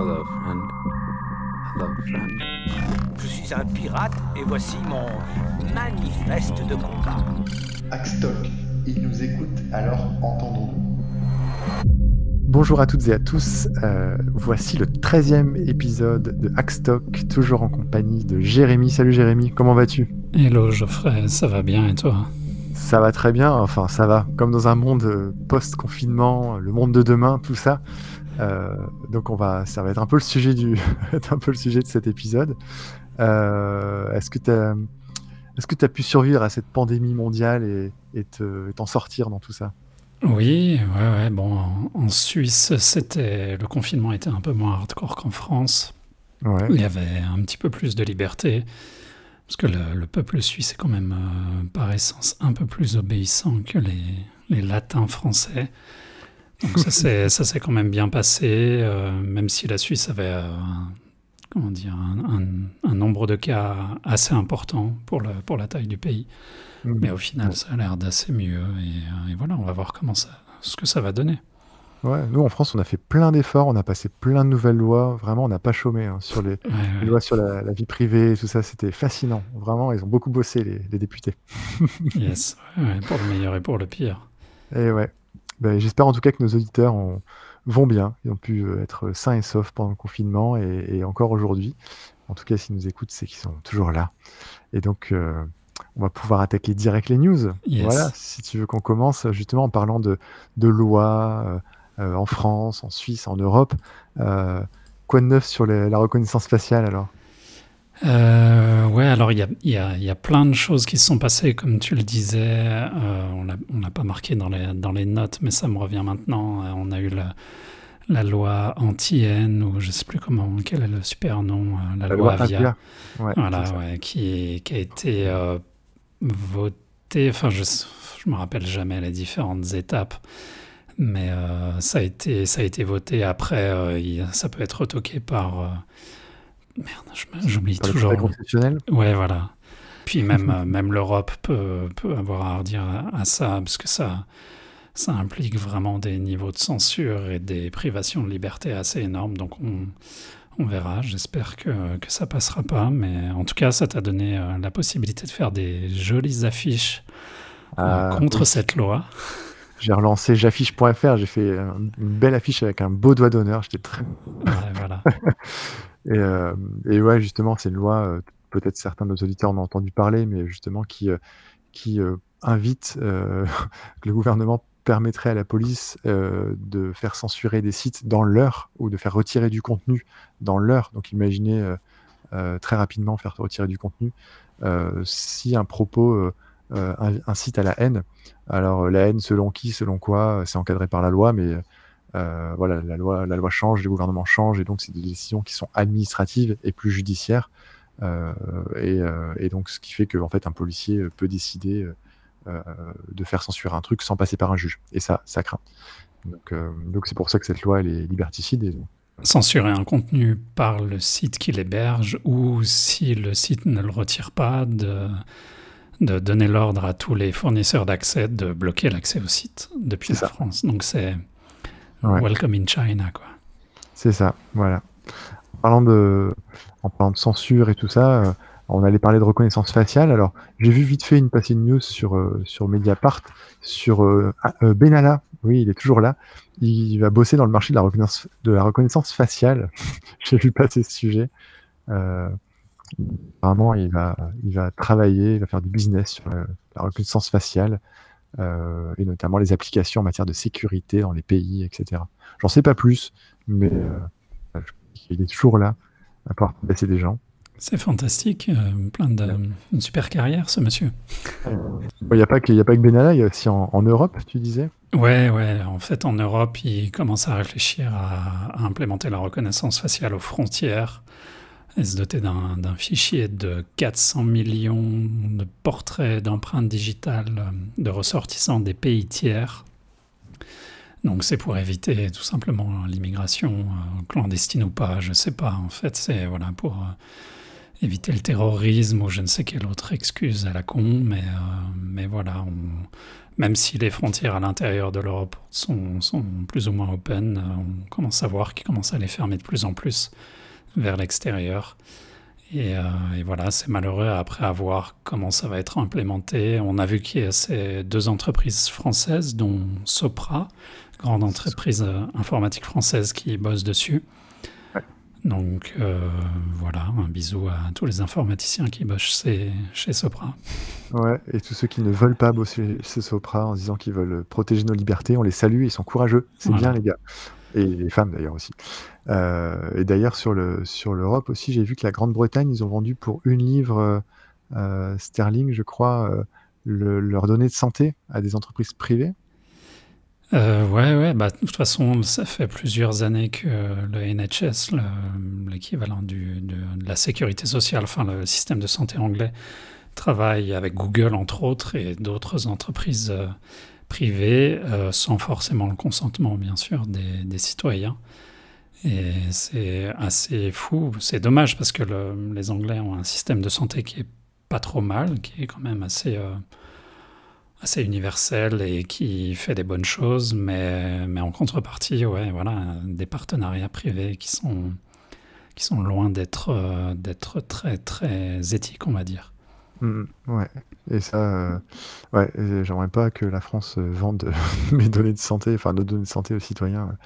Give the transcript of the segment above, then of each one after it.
Hello, friend. Hello, friend. Je suis un pirate et voici mon manifeste de combat. Axtoc, il nous écoute, alors entendons-nous. Bonjour à toutes et à tous, euh, voici le 13e épisode de Hackstock, toujours en compagnie de Jérémy. Salut Jérémy, comment vas-tu? Hello Geoffrey, ça va bien et toi? Ça va très bien, enfin ça va, comme dans un monde euh, post-confinement, le monde de demain, tout ça. Euh, donc on va, ça va être un peu le sujet du, un peu le sujet de cet épisode. Euh, est-ce que tu as, est-ce que tu as pu survivre à cette pandémie mondiale et, et te- t'en sortir dans tout ça? Oui, ouais, ouais, bon, en, en Suisse, c'était le confinement était un peu moins hardcore qu'en France. Ouais. Il y avait un petit peu plus de liberté, parce que le, le peuple suisse est quand même, euh, par essence, un peu plus obéissant que les, les latins français. Donc ça s'est quand même bien passé, euh, même si la Suisse avait euh, un, comment dire, un, un- un nombre de cas assez important pour, le, pour la taille du pays. Mais au final, ça a l'air d'assez mieux. Et, euh, et voilà, on va voir comment ça, ce que ça va donner. Ouais, nous en France, on a fait plein d'efforts, on a passé plein de nouvelles lois. Vraiment, on n'a pas chômé hein, sur les, Ouais, les ouais. lois sur la, la vie privée, tout ça. C'était fascinant. Vraiment, ils ont beaucoup bossé les, les députés. Yes, ouais, ouais, pour le meilleur et pour le pire. Et ouais. Ben, J'espère en tout cas que nos auditeurs ont- vont bien. Ils ont pu euh, être sains et saufs pendant le confinement et, et encore aujourd'hui. En tout cas, s'ils nous écoutent, c'est qu'ils sont toujours là. Et donc, euh, on va pouvoir attaquer direct les news. Yes. Si tu veux qu'on commence justement en parlant de, de lois euh, euh, en France, en Suisse, en Europe. Euh, quoi de neuf sur les- la reconnaissance faciale alors? Euh, ouais, alors il y a, y, a, y a plein de choses qui se sont passées, comme tu le disais. Euh, on l'a- l'a pas marqué dans les, dans les notes, mais ça me revient maintenant. Euh, on a eu la, la loi anti-haine, ou je sais plus comment, quel est le super nom, euh, la, loi Avia. Avia. Ouais, Voilà, ouais, qui, qui a été votée. Enfin, je je me rappelle jamais les différentes étapes, mais euh, ça a été ça a été voté. Après, euh, il- ça peut être retoqué par euh, merde, j'oublie toujours. Constitutionnel Ouais, voilà. Puis même même l'Europe peut peut avoir à redire à, à ça, parce que ça ça implique vraiment des niveaux de censure et des privations de liberté assez énormes. Donc on on verra, j'espère que, que ça passera pas, mais en tout cas, ça t'a donné la possibilité de faire des jolies affiches Ah, contre oui. cette loi. J'ai relancé j'affiche.fr, j'ai fait une belle affiche avec un beau doigt d'honneur. J'étais très Ouais, voilà. Et, euh, et ouais, justement, c'est une loi, euh, peut-être certains de nos auditeurs en ont entendu parler, mais justement qui, euh, qui euh, invite euh, que le gouvernement permettrait à la police euh, de faire censurer des sites dans l'heure ou de faire retirer du contenu dans l'heure. Donc imaginez euh, euh, très rapidement faire retirer du contenu si un propos euh, euh, in- incite à la haine. Alors euh, la haine selon qui, selon quoi, euh, c'est encadré par la loi, mais voilà, la loi, la loi change, les gouvernements changent, et donc c'est des décisions qui sont administratives et plus judiciaires. Et, donc ce qui fait que en fait un policier peut décider de faire censurer un truc sans passer par un juge. Et ça, ça craint. Donc c'est pour ça que cette loi elle est liberticide. Censurer un contenu par le site qui l'héberge ou si le site ne le retire pas, de, de donner l'ordre à tous les fournisseurs d'accès de bloquer l'accès au site depuis la ça. France. Donc c'est Ouais. welcome in China, quoi. C'est ça, voilà. En parlant de, en parlant de censure et tout ça, euh, on allait parler de reconnaissance faciale. Alors, j'ai vu vite fait une passée de news sur, euh, sur Mediapart, sur euh, ah, euh, Benalla. Oui, il est toujours là. Il va bosser dans le marché de la reconnaissance, de la reconnaissance faciale. j'ai vu passer ce sujet. Apparemment, il va, il va travailler, il va faire du business sur la reconnaissance faciale, euh, et notamment les applications en matière de sécurité dans les pays, etc. J'en sais pas plus, mais euh, il est toujours là à pouvoir placer des gens. C'est fantastique, euh, plein de, une super carrière, ce monsieur. Il n'y a pas que, y a pas que Benalla, il y a aussi en, en Europe, tu disais? Ouais, ouais. En fait, en Europe, ils commencent à réfléchir à, à implémenter la reconnaissance faciale aux frontières et se doter d'un fichier de 400 millions de portraits d'empreintes digitales euh, de ressortissants des pays tiers. Donc, c'est pour éviter tout simplement l'immigration euh, clandestine ou pas, je sais pas. En fait, c'est voilà pour euh, éviter le terrorisme ou je ne sais quelle autre excuse à la con, mais, mais voilà, même si les frontières à l'intérieur de l'Europe sont, sont, plus ou moins open, on commence à voir qu'ils commencent à les fermer de plus en plus vers l'extérieur. Et, et, voilà, c'est malheureux après avoir comment ça va être implémenté. On a vu qu'il y a ces deux entreprises françaises, dont Sopra, grande entreprise informatique française qui bosse dessus. Donc euh, voilà, un bisou à tous les informaticiens qui bossent chez, Sopra. Ouais, et tous ceux qui ne veulent pas bosser chez Sopra en disant qu'ils veulent protéger nos libertés, on les salue, ils sont courageux, c'est bien les gars. Et les femmes d'ailleurs aussi. Euh, et d'ailleurs sur le sur l'Europe aussi, j'ai vu que la Grande-Bretagne, ils ont vendu pour une livre euh, sterling, je crois, leurs données de santé à des entreprises privées. Euh, ouais, ouais, bah, de toute façon, ça fait plusieurs années que le NHS, l'équivalent de, de, la sécurité sociale, enfin le système de santé anglais, travaille avec Google, entre autres, et d'autres entreprises euh, privées, euh, sans forcément le consentement, bien sûr, des, citoyens. Et c'est assez fou. C'est dommage parce que le, les Anglais ont un système de santé qui est pas trop mal, qui est quand même assez euh, assez universel et qui fait des bonnes choses, mais, mais en contrepartie, ouais, voilà, des partenariats privés qui sont, qui sont loin d'être euh, d'être très, très éthiques, on va dire. Mmh, ouais, et ça, euh, ouais, j'aimerais pas que la France euh, vende mes données de santé, enfin nos données de santé aux citoyens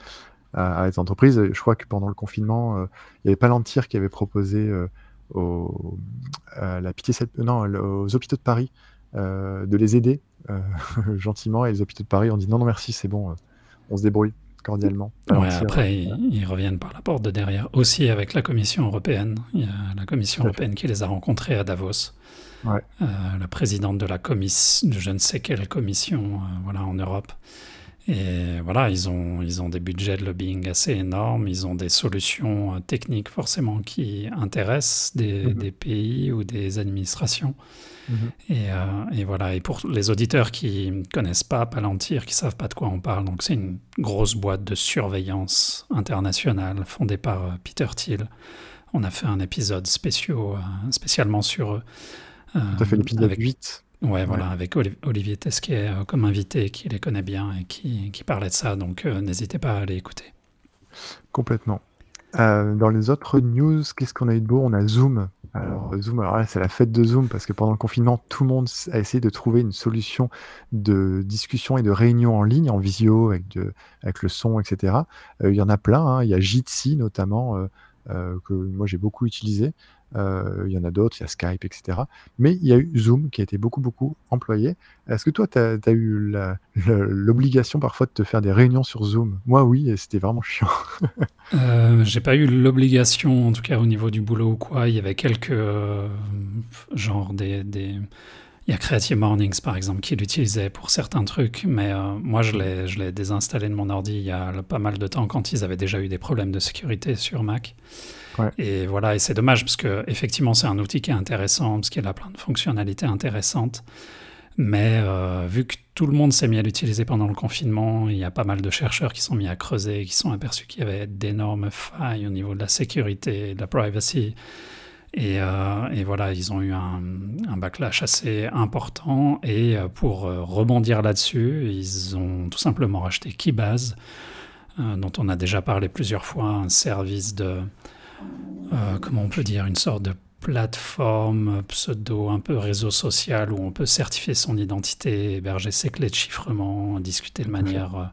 à, à les entreprises. Je crois que pendant le confinement, il y avait Palantir qui avait proposé aux, à la pitié, non, aux hôpitaux de Paris de les aider euh, gentiment, et les hôpitaux de Paris ont dit non, non, merci, c'est bon, euh, on se débrouille cordialement. après, ils, reviennent par la porte de derrière, aussi avec la Commission européenne. Il y a la Commission européenne qui les a rencontrés à Davos. Euh, la présidente de la commission, de je ne sais quelle commission, voilà, en Europe. Et voilà, ils ont, ils ont des budgets de lobbying assez énormes, ils ont des solutions techniques forcément qui intéressent des, des pays ou des administrations. Mhm. Euh, et, voilà. Et pour les auditeurs qui ne connaissent pas Palantir, qui ne savent pas de quoi on parle, donc c'est une grosse boîte de surveillance internationale fondée par euh, Peter Thiel. On a fait un épisode spéciaux, euh, spécialement sur eux. Tu as fait l'épisode avec... 8 Ouais, voilà, avec Olivier Tesquet comme invité, qui les connaît bien et qui, qui parlait de ça. Donc, n'hésitez pas à aller écouter. Complètement. dans les autres news, qu'est-ce qu'on a eu de beau? On a Zoom alors Zoom, alors là, c'est la fête de Zoom parce que pendant le confinement, tout le monde a essayé de trouver une solution de discussion et de réunion en ligne, en visio, avec, de, avec le son, etc. Euh, il y en a plein, hein. il y a Jitsi notamment, euh, euh, que moi j'ai beaucoup utilisé. Euh, il y en a d'autres, il y a Skype, etc. Mais il y a eu Zoom qui a été beaucoup, beaucoup employé. Est-ce que toi, tu as, eu l'obligation parfois de te faire des réunions sur Zoom? Moi, oui, et c'était vraiment chiant. euh, J'ai pas eu l'obligation, en tout cas au niveau du boulot ou quoi. Il y avait quelques, euh, genre des, des... Il y a Creative Mornings, par exemple, qui l'utilisait pour certains trucs, mais euh, moi, je l'ai désinstallé de mon ordi il y a pas mal de temps quand ils avaient déjà eu des problèmes de sécurité sur Mac. Et voilà, et c'est dommage parce que effectivement c'est un outil qui est intéressant parce qu'il a plein de fonctionnalités intéressantes. Mais euh, vu que tout le monde s'est mis à l'utiliser pendant le confinement, il y a pas mal de chercheurs qui sont mis à creuser, qui sont aperçus qu'il y avait d'énormes failles au niveau de la sécurité de la privacy. Et, euh, et voilà, ils ont eu un, un, backlash assez important. Et euh, pour rebondir là-dessus, ils ont tout simplement racheté Keybase, dont on a déjà parlé plusieurs fois, un service de, euh, comment on peut dire, une sorte de plateforme pseudo, un peu réseau social où on peut certifier son identité, héberger ses clés de chiffrement, discuter de manière euh,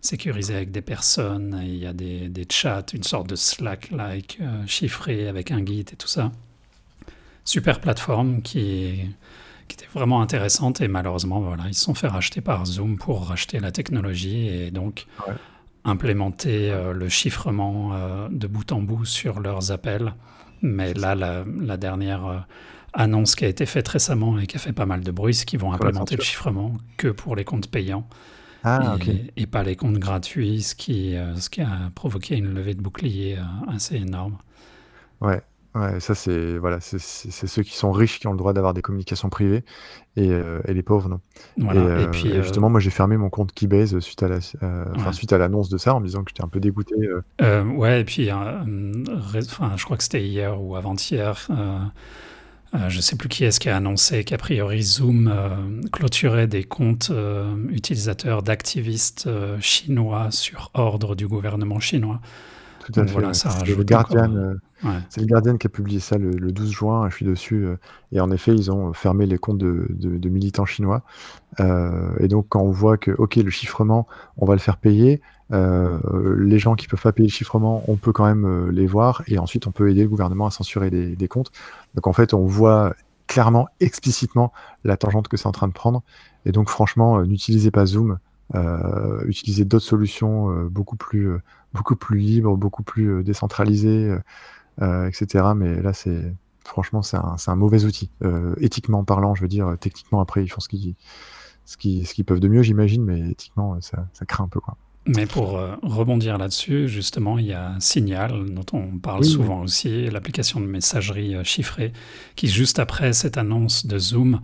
sécurisée avec des personnes. il y a des, des, chats, une sorte de Slack-like euh, chiffré avec un guide et tout ça. Super plateforme qui, qui était vraiment intéressante et malheureusement, voilà, ils se sont fait racheter par Zoom pour racheter la technologie et donc implémenter euh, le chiffrement euh, de bout en bout sur leurs appels. Mais là, la, dernière euh, annonce qui a été faite récemment et qui a fait pas mal de bruit, c'est qu'ils vont implémenter le chiffrement que pour les comptes payants. Ah, et, pas les comptes gratuits, ce qui, ce qui a provoqué une levée de bouclier assez énorme. Ouais, Ouais, ça c'est voilà, c'est c'est c'est ceux qui sont riches qui ont le droit d'avoir des communications privées et heu et les pauvres non et Voilà et heu puis, et heu justement moi j'ai fermé mon compte Keybase suite à la s heu, enfin Ouais. suite à l'annonce de ça en me disant que j'étais un peu dégoûté, heu Heu, ouais et puis, hem, ré enfin je crois que c'était hier ou avant-hier, heu heu, je sais plus qui est-ce qui a annoncé qu'a priori Zoom, heu, clôturait des comptes, utilisateurs d'activistes, heu, chinois sur ordre du gouvernement chinois. Tout à Donc fait, voilà, ouais. ça C'est le Guardian, ouais. le qui a publié ça le le 12 juin je suis dessus, heu et en effet ils ont fermé les comptes de de de militants chinois, heu et donc quand on voit que OK le chiffrement, on va le faire payer, heu, les gens qui peuvent pas payer le chiffrement, on peut quand même, les voir et ensuite on peut aider le gouvernement à censurer des des comptes. Donc en fait on voit clairement, explicitement la tangente que c'est en train de prendre et donc franchement, n'utilisez pas Zoom, heu, utilisez d'autres solutions, beaucoup plus, beaucoup plus libres, beaucoup plus, heu, décentralisées, heu heu et cetera mais là c'est franchement c'est un mauvais outil, éthiquement parlant je veux dire, techniquement après ils font ce qu'ils ce peuvent de mieux j'imagine mais éthiquement, ça ça craint un peu quoi. Mais pour, rebondir là-dessus, justement, il y a Signal dont on parle Oui, oui. souvent aussi, l'application de messagerie, chiffrée qui juste après cette annonce de Zoom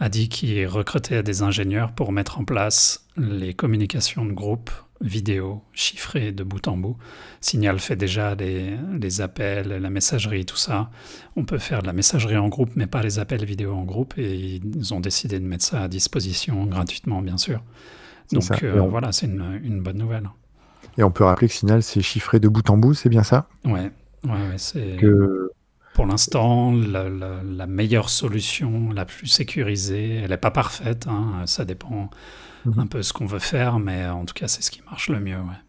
a dit qu'il recrutait des ingénieurs pour mettre en place les communications de groupe vidéo chiffrées de bout en bout. Signal fait déjà les les appels, la messagerie, tout ça. On peut faire de la messagerie en groupe mais pas les appels vidéo en groupe et ils ont décidé de mettre ça à disposition gratuitement bien sûr. Donc on voilà, c'est une une bonne nouvelle. et on peut rappeler que Signal c'est chiffré de bout en bout, c'est bien ça? Ouais, ouais, ouais, c'est Que pour l'instant la la la meilleure solution, la plus sécurisée. Elle est pas parfaite, hein, ça dépend Mmh un peu ce qu'on veut faire mais en tout cas c'est ce qui marche le mieux, ouais.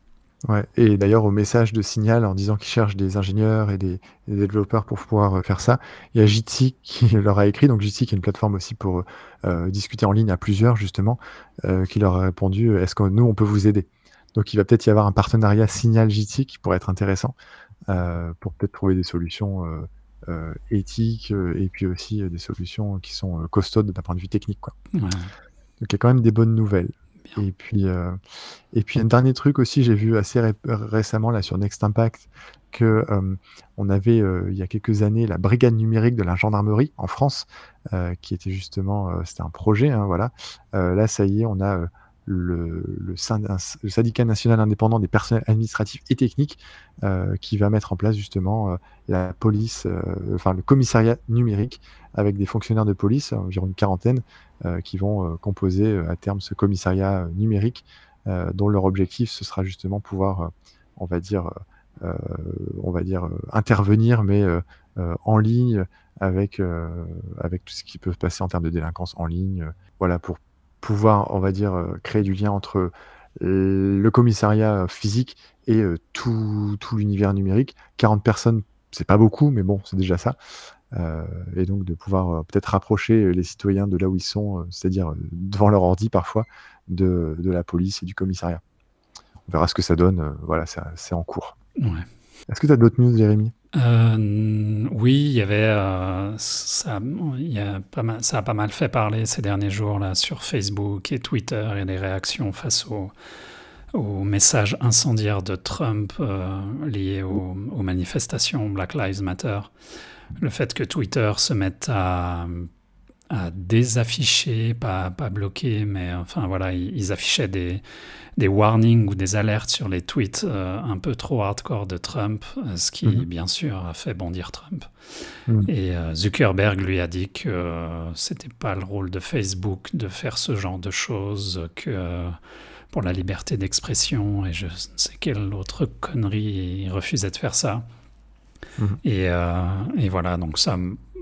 Ouais et d'ailleurs au message de Signal en disant qu'ils cherchent des ingénieurs et des des développeurs pour pouvoir, heu, faire ça, il y a Jitsi qui leur a écrit donc Jitsi qui est une plateforme aussi pour, heu heu, discuter en ligne à plusieurs justement, qui leur a répondu, «Est-ce que nous on peut vous aider?» donc il va peut-être y avoir un partenariat Signal-Jitsi qui pourrait être intéressant, pour peut-être trouver des solutions, éthiques, et puis aussi, des solutions qui sont, costaudes d'un point de vue technique quoi. Ouais. Donc il y a quand même des bonnes nouvelles Bien. et puis, heu et puis un dernier truc aussi j'ai vu assez récemment là sur Next Impact que, hem, on avait, heu, il y a quelques années la brigade numérique de la gendarmerie en France, qui était justement, c'était un projet, hein, voilà. Là ça y est on a, le le syn le syndicat national indépendant des personnels administratifs et techniques, heu, qui va mettre en place justement, heu, la police, heu, enfin le commissariat numérique avec des fonctionnaires de police, environ une quarantaine, qui vont, composer, à terme ce commissariat, numérique, dont leur objectif ce sera justement pouvoir, on va dire, on va dire, intervenir mais en ligne avec, avec tout ce qui peut se passer en termes de délinquance en ligne, voilà pour pouvoir on va dire, heu, créer du lien entre le commissariat physique et heu, tout tout l'univers numérique. 40 personnes, c'est pas beaucoup mais bon c'est déjà ça, heu et donc de pouvoir, heu, peut-être rapprocher les citoyens de là où ils sont, heu, c'est-à-dire, heu, devant leur ordi parfois de de la police et du commissariat. On verra ce que ça donne, heu, voilà ça c'est en cours. Est-ce que tu as d'autres news Jérémy? Heu, n oui, il y avait, heu, ça a pas mal fait parler ces derniers jours là sur Facebook et Twitter et les réactions face aux aux messages incendiaires de Trump, heu, liés aux manifestations Black Lives Matter. Le fait que Twitter se mette à, à désafficher, pas pas bloquer mais enfin voilà, ils ils affichaient des des warnings ou des alertes sur les tweets, heu, un peu trop hardcore de Trump, ce Mmh qui mh. bien sûr a fait bondir Trump Mmh. et heu, Zuckerberg lui a dit que c'était pas le rôle de Facebook de faire ce genre de choses, que pour la liberté d'expression et je ne sais quelle autre connerie, il refusait de faire ça Mmh mh. et et voilà donc ça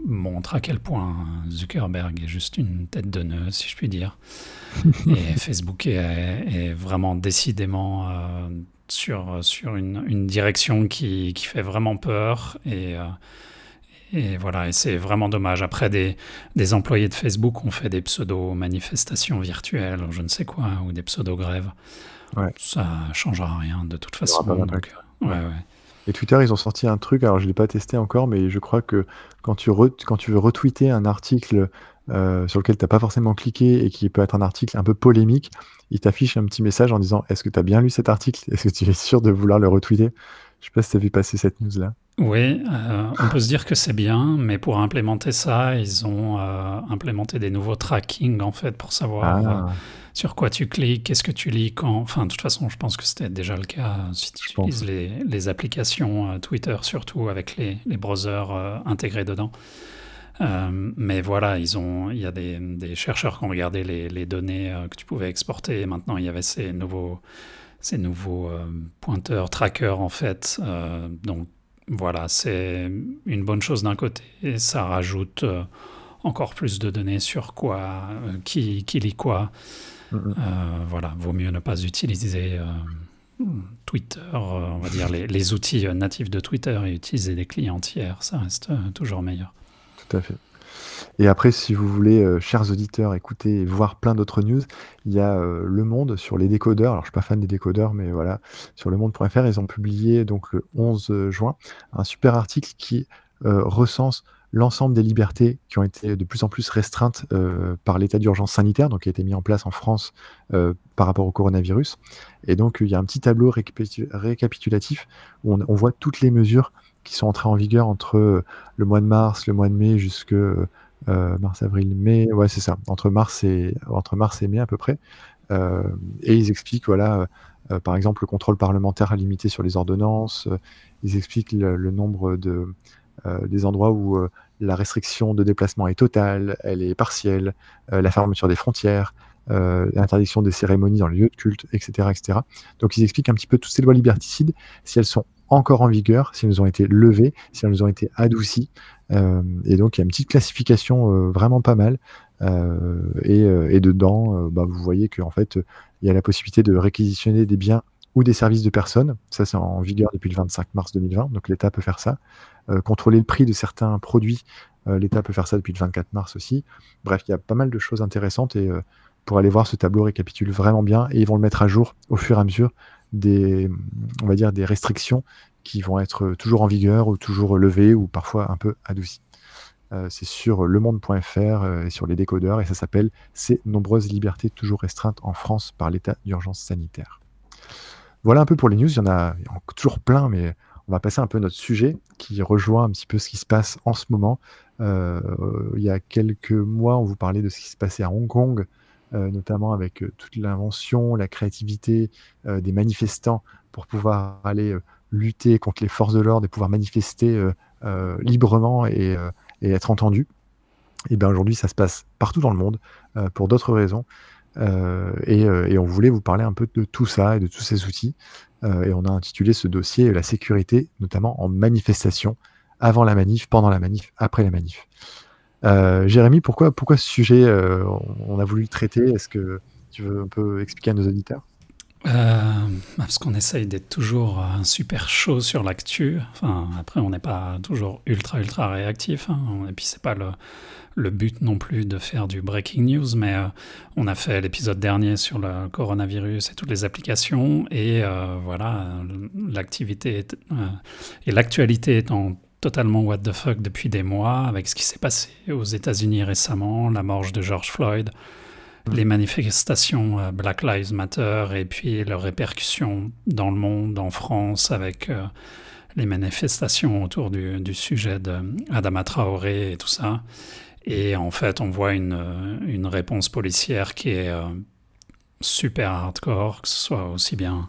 montre à quel point Zuckerberg est juste une tête de nœud si je puis dire et Facebook est est vraiment décidément, heu, sur sur une une direction qui qui fait vraiment peur et heu et voilà et c'est vraiment dommage. Après des des employés de Facebook ont fait des pseudo-manifestations virtuelles ou je ne sais quoi ou des pseudo-grèves. Ouais. Ça changera rien de toute façon donc Ouais ouais, ouais. Et Twitter ils ont sorti un truc alors je l'ai pas testé encore mais je crois que quand tu ret quand tu veux retweeter un article, heu, sur lequel tu as pas forcément cliqué et qui peut être un article un peu polémique, il t'affiche un petit message en disant: «Est-ce que tu as bien lu cet article? Est-ce que tu es sûr de vouloir le retweeter?» Je sais pas si tu as vu passer cette news-là. Oui, euh, on peut se dire que c'est bien, mais pour implémenter ça, ils ont euh, implémenté des nouveaux tracking en fait pour savoir Ah. Sur quoi tu cliques, qu'est-ce que tu lis, quand? Enfin, de toute façon, je pense que c'était déjà le cas euh, si tu Je utilises les, les applications euh, Twitter, surtout avec les, les browsers euh, intégrés dedans. Euh, mais voilà, ils ont, il y a des, des chercheurs qui ont regardé les, les données euh, que tu pouvais exporter. Et maintenant, il y avait ces nouveaux, ces nouveaux euh, pointeurs, trackers en fait. Donc voilà, c'est une bonne chose d'un côté. Et ça rajoute encore plus de données sur quoi, qui, qui lit quoi. Mhm. Euh, voilà, vaut mieux ne pas utiliser euh, Twitter, euh, on va dire les, les outils natifs de Twitter et utiliser des clients tiers. Ça reste toujours meilleur. Tout à fait. Et après, si vous voulez, euh, chers auditeurs, écouter et voir plein d'autres news, il y a euh, Le Monde sur les décodeurs. Alors, je suis pas fan des décodeurs, mais voilà, sur lemonde.fr, ils ont publié donc le 11 juin un super article qui euh, recense l'ensemble des libertés qui ont été de plus en plus restreintes euh, par l'état d'urgence sanitaire, donc qui a été mis en place en France euh, par rapport au coronavirus. Et donc, il y a un petit tableau récapitu- récapitulatif où on, voit toutes les mesures qui sont entrées en vigueur entre euh, le mois de mars, le mois de mai, jusque mars, avril, mai, ouais, c'est ça, entre mars et entre mars et mai à peu près. Et ils expliquent, voilà, par exemple, le contrôle parlementaire limité sur les ordonnances. ils expliquent le, nombre de des endroits où euh, la restriction de déplacement est totale, elle est partielle, euh, la fermeture des frontières, euh, l'interdiction des cérémonies dans les lieux de culte, etc., etc. Donc ils expliquent un petit peu toutes ces lois liberticides, si elles sont encore en vigueur, si elles ont été levées, si elles ont été adoucies. Euh, et donc il y a une petite classification euh, vraiment pas mal. Euh, et, euh, dedans, euh, bah, vous voyez qu'en fait, il y a la possibilité de réquisitionner des biens ou des services de personnes. Ça, c'est en vigueur depuis le 25 mars 2020, donc l'État peut faire ça. Euh, contrôler le prix de certains produits, euh, l'État peut faire ça depuis le 24 mars aussi. Bref, il y a pas mal de choses intéressantes et euh, pour aller voir ce tableau récapitule vraiment bien et ils vont le mettre à jour au fur et à mesure des, on va dire, des restrictions qui vont être toujours en vigueur ou toujours levées ou parfois un peu adoucies. C'est sur lemonde.fr et sur les décodeurs et ça s'appelle Ces nombreuses libertés toujours restreintes en France par l'état d'urgence sanitaire. Voilà un peu pour les news. Il y en a toujours plein, mais on va passer un peu à notre sujet qui rejoint un petit peu ce qui se passe en ce moment. Euh, il y a quelques mois, on vous parlait de ce qui se passait à Hong Kong, euh, notamment avec euh, toute l'invention, la créativité des manifestants pour pouvoir aller lutter contre les forces de l'ordre et pouvoir manifester librement et, être entendus. Et bien aujourd'hui, ça se passe partout dans le monde pour d'autres raisons. Et on voulait vous parler un peu de tout ça et de tous ces outils. Euh, et on a intitulé ce dossier La sécurité, notamment en manifestation, avant la manif, pendant la manif, après la manif. Euh, Jérémy, pourquoi, pourquoi ce sujet euh, on, a voulu le traiter? Est-ce que tu veux un peu expliquer à nos auditeurs? Parce qu'on essaye d'être toujours super chaud sur l'actu. Enfin, après, on n'est pas toujours ultra, ultra réactif. hein. Et puis, c'est pas le, le but non plus de faire du breaking news, mais euh, on a fait l'épisode dernier sur le coronavirus et toutes les applications. Et euh, voilà, l'activité euh, et l'actualité étant totalement what the fuck depuis des mois, avec ce qui s'est passé aux États-Unis récemment, la mort de George Floyd les manifestations Black Lives Matter et puis leurs répercussions dans le monde, en France, avec les manifestations autour du, du sujet d'Adama Traoré et tout ça. Et en fait, on voit une, euh, une réponse policière qui est euh, super hardcore, que ce soit aussi bien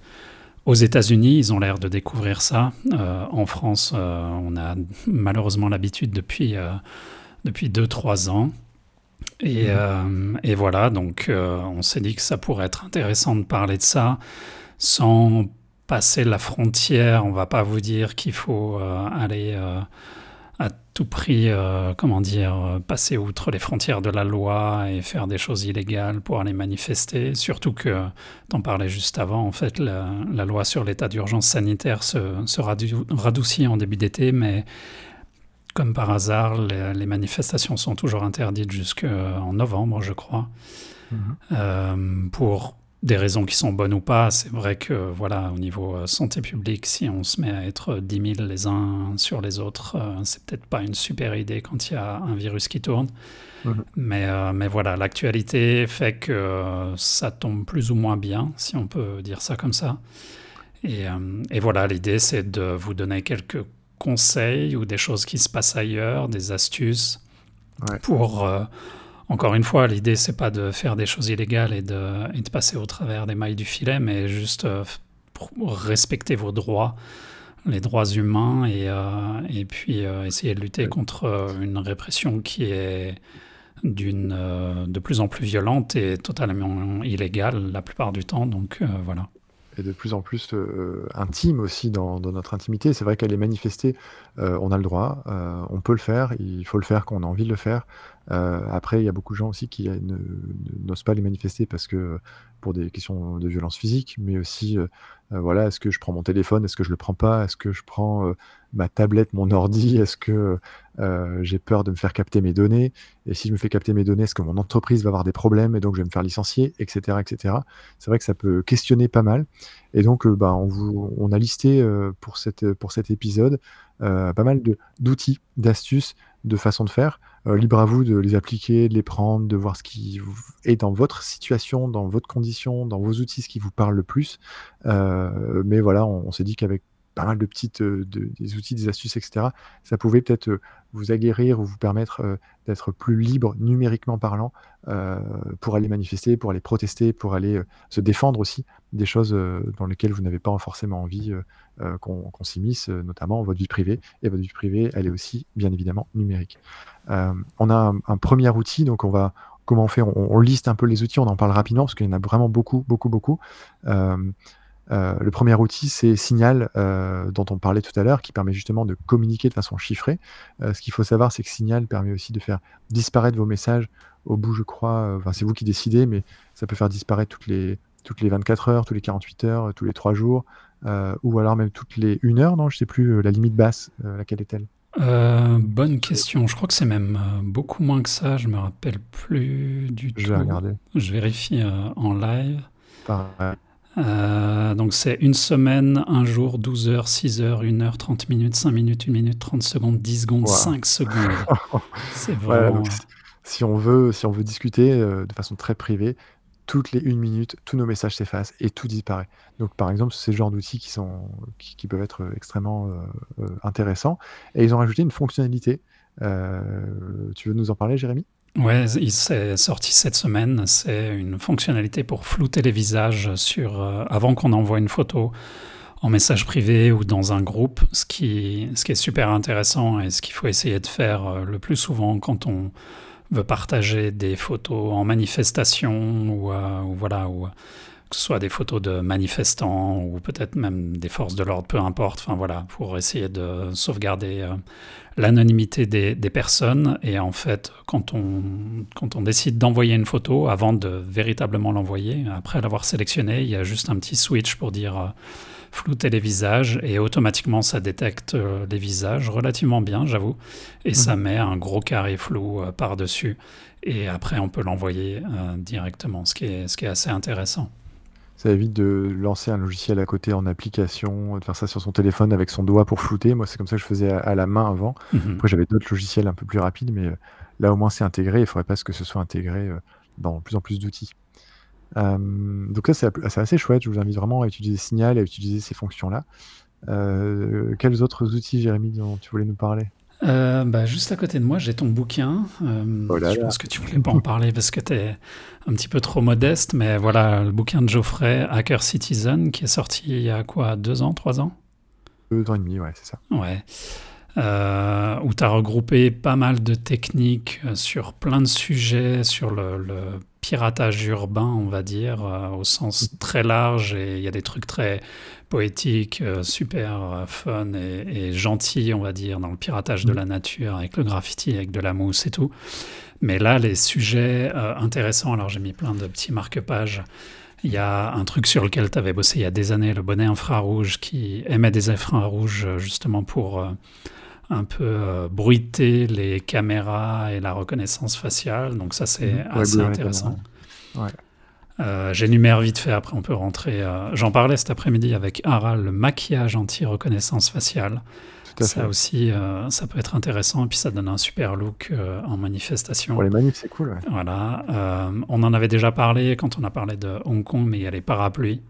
aux États-Unis, ils ont l'air de découvrir ça. Euh, en France, euh, on a malheureusement l'habitude depuis, euh, depuis 2-3 ans. Et, euh, et voilà, donc on s'est dit que ça pourrait être intéressant de parler de ça sans passer la frontière. On va pas vous dire qu'il faut aller tout prix, euh, comment dire, euh, passer outre les frontières de la loi et faire des choses illégales pour aller manifester. Surtout que, t'en parlais juste avant, en fait, la, la loi sur l'état d'urgence sanitaire se, se radou- radoucit en début d'été, mais comme par hasard, les, les manifestations sont toujours interdites jusqu'en novembre, je crois. Euh, pour des raisons qui sont bonnes ou pas, c'est vrai que voilà, au niveau euh, santé publique, si on se met à être 10 000 les uns sur les autres, euh, c'est peut-être pas une super idée quand il y a un virus qui tourne. Mhm. Mais, euh, mais voilà, l'actualité fait que euh, ça tombe plus ou moins bien, si on peut dire ça comme ça. Et, euh, et voilà, l'idée, c'est de vous donner quelques conseils ou des choses qui se passent ailleurs, des astuces Ouais. pour. Encore une fois, l'idée, c'est pas de faire des choses illégales et de, passer au travers des mailles du filet, mais juste euh, respecter vos droits, les droits humains, et, euh, puis euh, essayer de lutter contre une répression qui est d'une de plus en plus violente et totalement illégale la plupart du temps. Donc voilà. et de plus en plus intime aussi dans, notre intimité. C'est vrai qu'elle est manifestée, on a le droit, on peut le faire, il faut le faire quand on a envie de le faire. Euh, après, il y a beaucoup de gens aussi qui euh, n'osent pas les manifester parce que pour des questions de violence physique, mais aussi, euh, euh, voilà, est-ce que je prends mon téléphone, est-ce que je le prends pas, est-ce que je prends euh, ma tablette, mon ordi, est-ce que euh, j'ai peur de me faire capter mes données, et si je me fais capter mes données, est-ce que mon entreprise va avoir des problèmes et donc je vais me faire licencier, etc., etc. C'est vrai que ça peut questionner pas mal. Et donc, euh, bah, on, a listé euh, pour, cet épisode euh, pas mal d'outils, d'astuces, de façons de faire. Euh, libre à vous de les appliquer, de les prendre, de voir ce qui est dans votre situation, dans votre condition, dans vos outils, ce qui vous parle le plus. Euh, mais voilà, on, s'est dit qu'avec pas mal de petites euh, de- des outils, des astuces, etc., ça pouvait peut-être vous aguerrir ou vous permettre euh, d'être plus libre numériquement parlant euh, pour aller manifester, pour aller protester, pour aller euh, se défendre aussi des choses dans lesquelles vous n'avez pas forcément envie qu'on qu'on s'immisce, notamment votre vie privée. Et votre vie privée, elle est aussi, bien évidemment, numérique. On a un, premier outil, donc on va, comment on fait on liste un peu les outils, on en parle rapidement parce qu'il y en a vraiment beaucoup, beaucoup, beaucoup. Euh, le premier outil, c'est Signal, euh, dont on parlait tout à l'heure, qui permet justement de communiquer de façon chiffrée. Euh, ce qu'il faut savoir, c'est que Signal permet aussi de faire disparaître vos messages au bout, je crois, enfin, c'est vous qui décidez, mais ça peut faire disparaître toutes les, toutes les 24 heures, tous les 48 heures, tous les 3 jours, ou alors même toutes les 1 heure, non, je sais plus, la limite basse, laquelle est-elle? Euh, bonne question. Je crois que c'est même euh, beaucoup moins que ça. Je me rappelle plus du Je tout. vais regarder. Je vérifie euh, en live. Pareil. Euh, donc c'est une semaine, un jour, 12 heures, 6 heures, 1 heure, 30 minutes, 5 minutes, 1 minute, 30 secondes, 10 secondes, Wow. 5 secondes. C'est Voilà, vraiment... donc, si- on veut, si on veut discuter euh, de façon très privée, toutes les une minute, tous nos messages s'effacent et tout disparaît. Donc, par exemple, c'est le genre d'outils qui sont, qui, qui peuvent être euh, extrêmement euh, euh, intéressants. Et ils ont rajouté une fonctionnalité. Tu veux nous en parler, Jérémy? Ouais, il s'est sorti cette semaine. C'est une fonctionnalité pour flouter les visages sur, euh, avant qu'on envoie une photo en message privé ou dans un groupe, ce qui, ce qui est super intéressant et ce qu'il faut essayer de faire euh, le plus souvent quand on veut partager des photos en manifestation ou, euh, ou voilà, ou, que ce soit des photos de manifestants ou peut-être même des forces de l'ordre, peu importe. Enfin voilà, pour essayer de sauvegarder euh, l'anonymité des, des personnes. Et en fait, quand on, quand on décide d'envoyer une photo, avant de véritablement l'envoyer, après l'avoir sélectionnée, il y a juste un petit switch pour dire euh, flouter les visages et automatiquement ça détecte euh, les visages relativement bien, j'avoue. Et ça met un gros carré flou par-dessus. Et après, on peut l'envoyer directement, ce qui, est, ce qui est assez intéressant. Ça évite de lancer un logiciel à côté en application, de faire ça sur son téléphone avec son doigt pour flouter. Moi, c'est comme ça que je faisais à, à la main avant. Mhm. Après, j'avais d'autres logiciels un peu plus rapides, mais euh, là, au moins, c'est intégré. Il ne faudrait pas que ce soit intégré euh, dans plus en plus d'outils. Euh, donc ça, c'est assez chouette. Je vous invite vraiment à utiliser Signal, à utiliser ces fonctions-là. Euh, quels autres outils, Jérémy, dont tu voulais nous parler? Euh, bah, juste à côté de moi, j'ai ton bouquin. Euh, Oh là je là. pense que tu voulais pas en parler parce que tu es un petit peu trop modeste, mais voilà, le bouquin de Geoffrey, Hacker Citizen, qui est sorti il y a quoi, deux ans, trois ans? Deux ans et demi, ouais, c'est ça. Ouais. Euh, où tu as regroupé pas mal de techniques sur plein de sujets, sur le, le piratage urbain, on va dire, euh, au sens très large. Et il y a des trucs très poétiques, euh, super euh, fun et, et gentils, on va dire, dans le piratage de la nature, avec le graffiti, avec de la mousse et tout. Mais là, les sujets intéressants, alors j'ai mis plein de petits marque-pages. Il y a un truc sur lequel tu avais bossé il y a des années, le bonnet infrarouge qui émet des infrarouges justement pour un peu euh, bruiter les caméras et la reconnaissance faciale. Donc ça, c'est Mhm. Assez intéressant. Ouais. Euh, J'énumère vite fait, après on peut rentrer. euh, J'en parlais cet après-midi avec Harald, le maquillage anti-reconnaissance faciale. Tout à fait. Ça aussi, euh, ça peut être intéressant et puis ça donne un super look euh, en manifestation. Pour les manifs, c'est cool. Ouais. Voilà, on en avait déjà parlé quand on a parlé de Hong Kong, mais il y a les parapluies.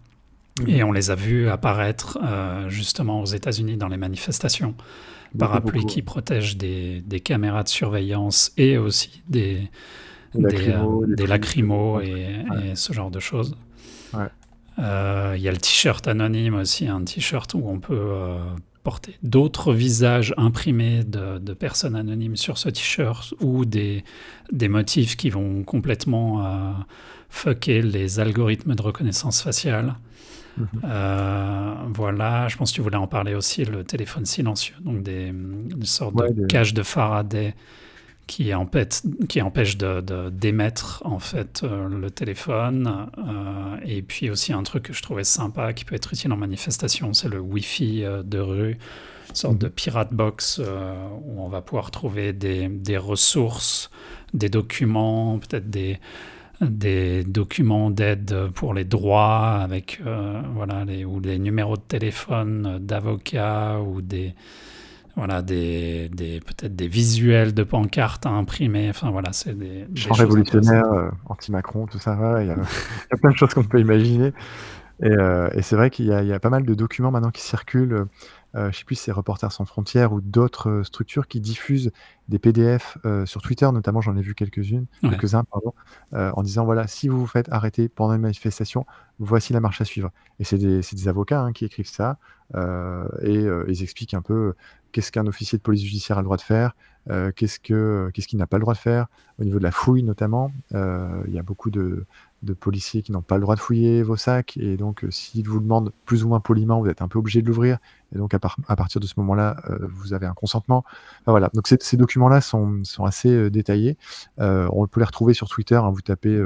Et on les a vus apparaître euh, justement aux États-Unis dans les manifestations. Parapluies qui protègent des, des caméras de surveillance et aussi des, euh, des lacrymos ouais. et, ce genre de choses. Ouais. Euh, Il y a le t-shirt anonyme aussi, un t-shirt où on peut porter d'autres visages imprimés de, de personnes anonymes sur ce t-shirt ou des, des motifs qui vont complètement fucker les algorithmes de reconnaissance faciale. Mhm. Euh, voilà, je pense que tu voulais en parler aussi, le téléphone silencieux, donc des, sortes Ouais, de des- cages de Faraday qui empêchent, qui empêchent de, d'émettre en fait euh, le téléphone. Euh, et puis aussi un truc que je trouvais sympa qui peut être utile en manifestation, c'est le Wi-Fi de rue, une sorte de pirate box où on va pouvoir trouver des, des ressources, des documents, peut-être des des documents d'aide pour les droits avec euh, voilà les, ou des numéros de téléphone d'avocats ou des voilà des, des peut-être des visuels de pancartes à imprimer enfin voilà c'est des, des Champ choses révolutionnaire, euh, anti-Macron, tout ça, il y, a il y a plein de choses qu'on peut imaginer. Et, euh, et c'est vrai qu'il y a pas mal de documents maintenant qui circulent. Euh, je sais plus si c'est Reporters sans frontières ou d'autres euh, structures qui diffusent des PDF euh, sur Twitter, notamment j'en ai vu quelques-unes, Ouais. quelques-uns, pardon, en disant voilà, si vous vous faites arrêter pendant une manifestation, voici la marche à suivre. Et c'est des, avocats hein, qui écrivent ça et ils expliquent un peu qu'est-ce qu'un officier de police judiciaire a le droit de faire, euh, qu'est-ce que qu'est-ce qu'il n'a pas le droit de faire au niveau de la fouille notamment. euh, Il y a beaucoup de, de policiers qui n'ont pas le droit de fouiller vos sacs et donc euh, s'ils vous demandent plus ou moins poliment, vous êtes un peu obligé de l'ouvrir et donc à, par- à partir de ce moment-là, euh, vous avez un consentement. Voilà, donc ces, documents-là sont, assez euh, détaillés. Euh, on peut les retrouver sur Twitter. hein, vous tapez,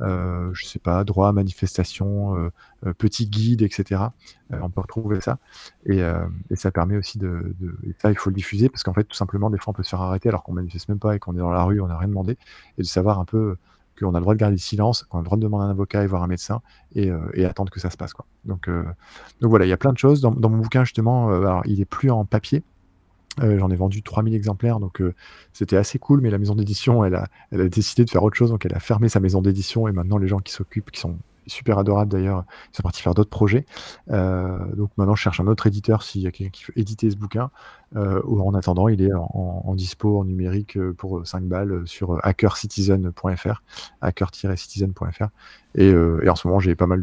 je sais pas, droit, manifestation, petit guide, etc. On peut retrouver ça et, ça permet aussi de, de et ça il faut le diffuser parce qu'en fait tout simplement des fois on peut se faire arrêter alors qu'on manifeste même pas et qu'on est dans la rue, on n'a rien demandé et de savoir un peu qu'on a le droit de garder le silence, qu'on a le droit de demander un avocat et voir un médecin et, euh, attendre que ça se passe quoi. Donc euh, donc voilà, il y a plein de choses dans, mon bouquin justement. euh, il est plus en papier. J'en ai vendu 3000 exemplaires, donc c'était assez cool, mais la maison d'édition, elle a, elle a décidé de faire autre chose, donc elle a fermé sa maison d'édition, et maintenant les gens qui s'occupent, qui sont super adorables d'ailleurs, ils sont partis faire d'autres projets. Euh, donc maintenant je cherche un autre éditeur s'il y a quelqu'un qui veut éditer ce bouquin, euh, en attendant il est en, dispo en numérique euh, pour 5 balles sur hackercitizen.fr, hacker-citizen.fr. Et, en ce moment j'ai pas mal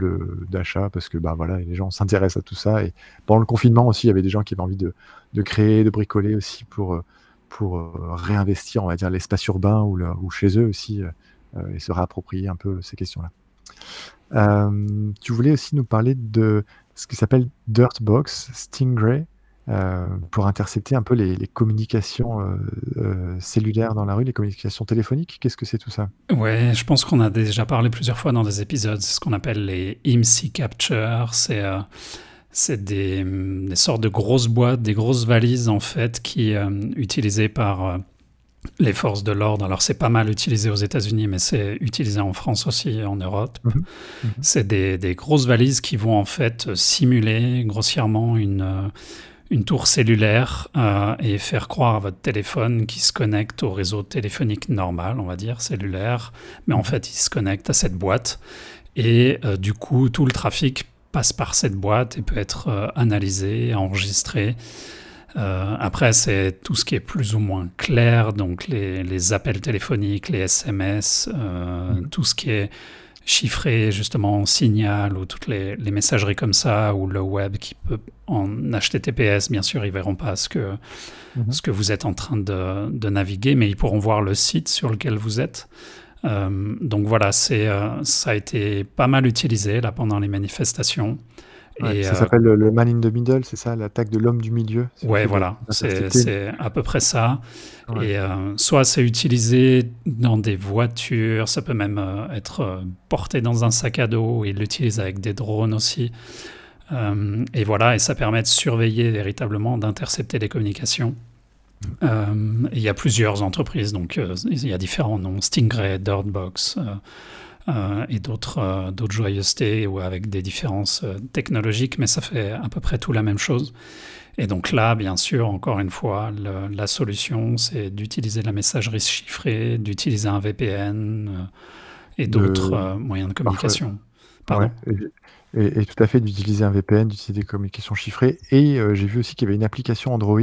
d'achats parce que bah voilà les gens s'intéressent à tout ça et pendant le confinement aussi il y avait des gens qui avaient envie de, créer, de bricoler aussi pour, réinvestir on va dire l'espace urbain ou, ou chez eux aussi et se réapproprier un peu ces questions-là. Euh, tu voulais aussi nous parler de ce qui s'appelle Dirtbox, Stingray, euh, pour intercepter un peu les, communications euh, cellulaires dans la rue, les communications téléphoniques. Qu'est-ce que c'est tout ça? Ouais, je pense qu'on a déjà parlé plusieurs fois dans des épisodes. C'est ce qu'on appelle les IMSI Capture. C'est c'est des, des sortes de grosses boîtes, des grosses valises en fait, qui utilisées par les forces de l'ordre. Alors c'est pas mal utilisé aux États-Unis, mais c'est utilisé en France aussi et en Europe. Mhm. Mhm. C'est des, des grosses valises qui vont en fait simuler grossièrement une euh, une tour cellulaire euh, et faire croire à votre téléphone qui se connecte au réseau téléphonique normal, on va dire, cellulaire, mais en fait, il se connecte à cette boîte. Et euh, du coup, tout le trafic passe par cette boîte et peut être euh, analysé, enregistré. Euh, après, c'est tout ce qui est plus ou moins clair, donc les, les appels téléphoniques, les SMS, euh, tout ce qui est chiffré justement en signal ou toutes les, les messageries comme ça ou le web qui peut en HTTPS bien sûr ils verront pas ce que Mhm. ce que vous êtes en train de, de naviguer mais ils pourront voir le site sur lequel vous êtes. Euh, donc voilà c'est ça a été pas mal utilisé là pendant les manifestations Ouais, Ça euh, s'appelle le, man in the middle, c'est ça, l'attaque de l'homme du milieu. Ouais voilà c'est à peu près ça Ouais. et euh, soit c'est utilisé dans des voitures, ça peut même euh, être porté dans un sac à dos, ils l'utilisent avec des drones aussi. Et voilà, et ça permet de surveiller véritablement, d'intercepter les communications. Et il y a plusieurs entreprises, donc il y a différents noms, Stingray, Dirtbox et d'autres euh, d'autres joyeusetés ou avec des différences euh, technologiques, mais ça fait à peu près tout la même chose. Et donc là, bien sûr, encore une fois, le- la solution, c'est d'utiliser la messagerie chiffrée, d'utiliser un VPN euh, et d'autres euh, moyens de communication. Pardon? Ouais. Et j'ai- Et et tout à fait, d'utiliser un VPN, d'utiliser des communications chiffrées et j'ai vu aussi qu'il y avait une application Android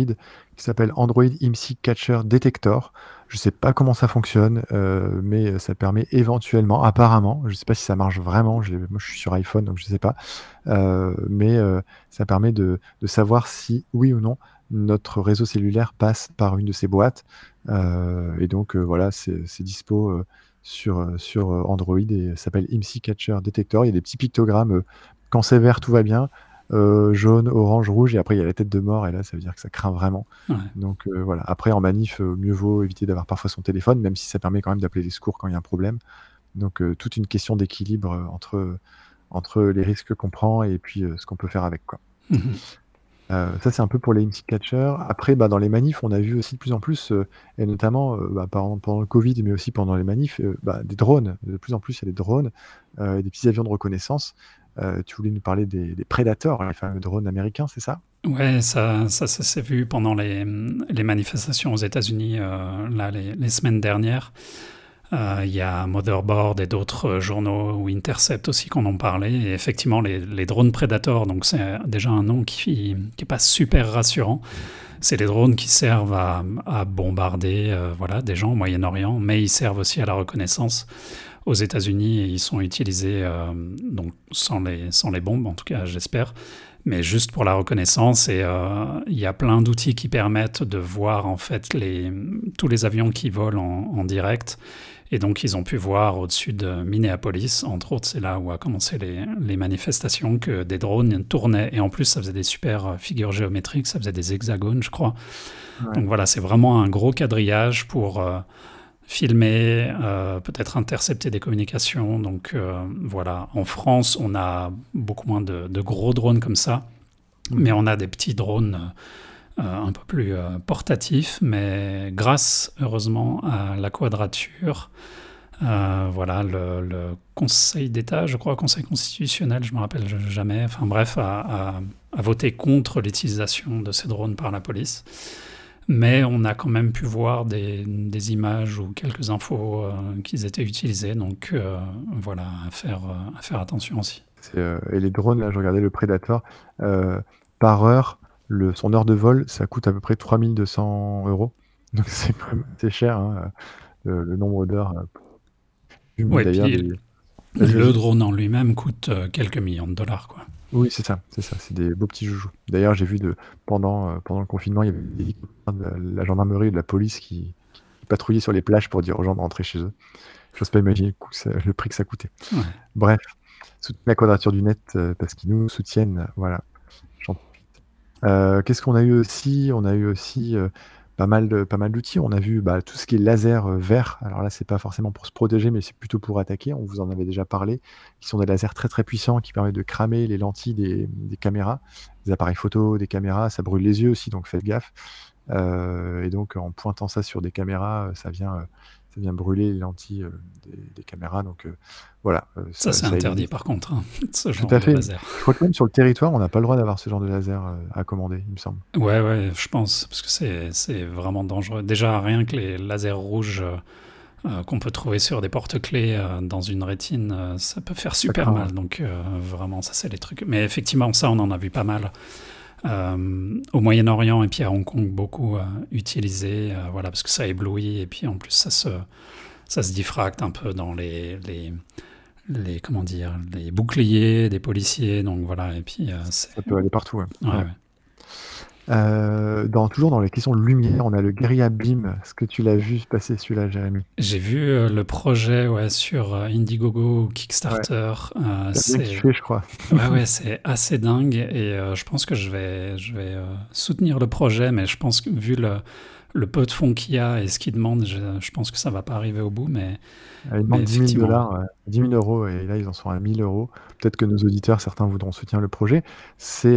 qui s'appelle Android IMSI Catcher Detector. Je sais pas comment ça fonctionne, heu, mais ça permet éventuellement, apparemment, je sais pas si ça marche vraiment, moi je suis sur iPhone donc je sais pas, heu, mais heu, ça permet de savoir si, oui ou non, notre réseau cellulaire passe par une de ces boîtes, et donc voilà, c'est dispo, sur, Android et s'appelle IMSI Catcher Detector. Il y a des petits pictogrammes, quand c'est vert, tout va bien, heu, jaune, orange, rouge et après il y a la tête de mort et là, ça veut dire que ça craint vraiment. Ouais. Donc heu, voilà. Après en manif, heu, mieux vaut éviter d'avoir parfois son téléphone, même si ça permet quand même d'appeler les secours quand il y a un problème. Donc toute une question d'équilibre, entre, entre les risques qu'on prend et puis, ce qu'on peut faire avec, quoi. Mmh Heu, ça, c'est un peu pour les IMSI Catcher. Après, bah, dans les manifs, on a vu aussi de plus en plus, et notamment, bah, pendant pendant le covid, mais aussi pendant les manifs, bah, des drones. De plus en plus, il y a des drones, des petits avions de reconnaissance. Heu, tu voulais nous parler des des Predator, les fameux drones américains, c'est ça? Ouais, ça ça s'est vu pendant les, manifestations aux États-Unis, heu, là, les semaines dernières. Heu, il y a Motherboard et d'autres journaux ou Intercept aussi qui en parlé et effectivement les drones Predator, donc c'est déjà un nom qui qui est pas super rassurant. C'est des drones qui servent à bombarder, voilà, des gens au Moyen-Orient, mais ils servent aussi à la reconnaissance. Aux États-Unis, ils sont utilisés, hem, donc sans les sans les bombes, en tout cas, j'espère, mais juste pour la reconnaissance et heu, il y a plein d'outils qui permettent de voir, en fait, les, tous les avions qui volent en en direct. Et donc ils ont pu voir au-dessus de Minneapolis, entre autres, c'est là où a commencé les les manifestations, que des drones tournaient. Et en plus, ça faisait des super figures géométriques, ça faisait des hexagones, je crois. Ouais. Donc voilà, c'est vraiment un gros quadrillage pour, filmer, heu, peut-être intercepter des communications donc heu, voilà. En France, on a beaucoup moins de de gros drones comme ça, Mmh. mais on a des petits drones, heu, un peu plus, portatifs, mais grâce, heureusement, à la Quadrature, voilà, le le Conseil d'État, je crois, Conseil constitutionnel, je me rappelle ja jamais, enfin bref, a a a voté contre l'utilisation de ces drones par la police. Mais on a quand même pu voir des des images ou quelques infos, heu, qu'ils étaient utilisés donc heu, voilà, à faire, heu, à faire attention aussi. Et les drones, là, je regardais le Predator, par heure, le son heure de vol, ça coûte à peu près 3 200 €. Donc c'est cher, hein, le nombre d'heures, Ouais, des le drone en lui-même coûte, quelques millions de dollars, quoi. Oui, c'est ça, c'est ça, c'est des beaux petits joujoux. D'ailleurs, j'ai vu de pendant, heu, pendant le confinement, il y avait des hélicoptères de la gendarmerie et de la police qui qui patrouillaient sur les plages pour dire aux gens de rentrer chez eux. J'ose pas imaginer le coût que ça le prix que ça coûtait. Ouais. Bref, soutenez la Quadrature du Net, heu, parce qu'ils nous soutiennent, voilà, j'en profite. Heu, qu'est-ce qu'on a eu aussi? On a eu aussi, heu, pas mal pas mal d'outils. On a vu, bah, tout ce qui est laser, heu, vert. Alors là, c'est pas forcément pour se protéger, mais c'est plutôt pour attaquer. On vous en avait déjà parlé, qui sont des lasers très, très puissants qui permettent de cramer les lentilles des caméras, des appareils photo, des caméras. Ça brûle les yeux aussi, donc faites gaffe. Heu et donc en pointant ça sur des caméras, heu, ça vient, ça vient brûler les lentilles, heu, des des caméras donc heu, voilà, heu, Ça, ça c'est interdit évite par contre, hein, ce genre de fait. laser. Je crois que même sur le territoire, on n'a pas le droit d'avoir ce genre de laser, à commander, il me semble. Ouais, ouais, je pense, parce que c'est vraiment dangereux. Déjà, rien que les lasers rouges, qu'on peut trouver sur des porte-clés, dans une rétine, ça peut faire super mal donc vraiment, ça, c'est les trucs mais effectivement, ça, on en a vu pas mal, hem, au Moyen-Orient et puis à Hong Kong, beaucoup, heu, utilisé, heu, voilà, parce que ça éblouit et puis en plus, ça se ça se diffracte un peu dans les les les comment dire? Les boucliers des policiers donc voilà et puis, c'est Ça peut aller partout, ouais. ouais, Ouais. Ouais. Heu, dans toujours dans les questions de lumière, on a le Guerilla Beam. Est-ce que tu l'as vu passer celui-là, Jérémy? J'ai vu, heu, le projet, ouais, sur, heu, Indiegogo ou Ouais. Kickstarter, as bien c'est kiffé, je crois. ouais, ouais, c'est assez dingue et je pense que je vais je vais, soutenir le projet, mais je pense que vu le le peu de fonds qu'il y a et ce qu'ils demandent, je je pense que ça va pas arriver au bout, mais ils demandent 10 000 effectivement. $, ouais, 10 000 € et là, ils en sont à 1 000 €. Peut-être que nos auditeurs, certains voudront soutenir le projet. C'est,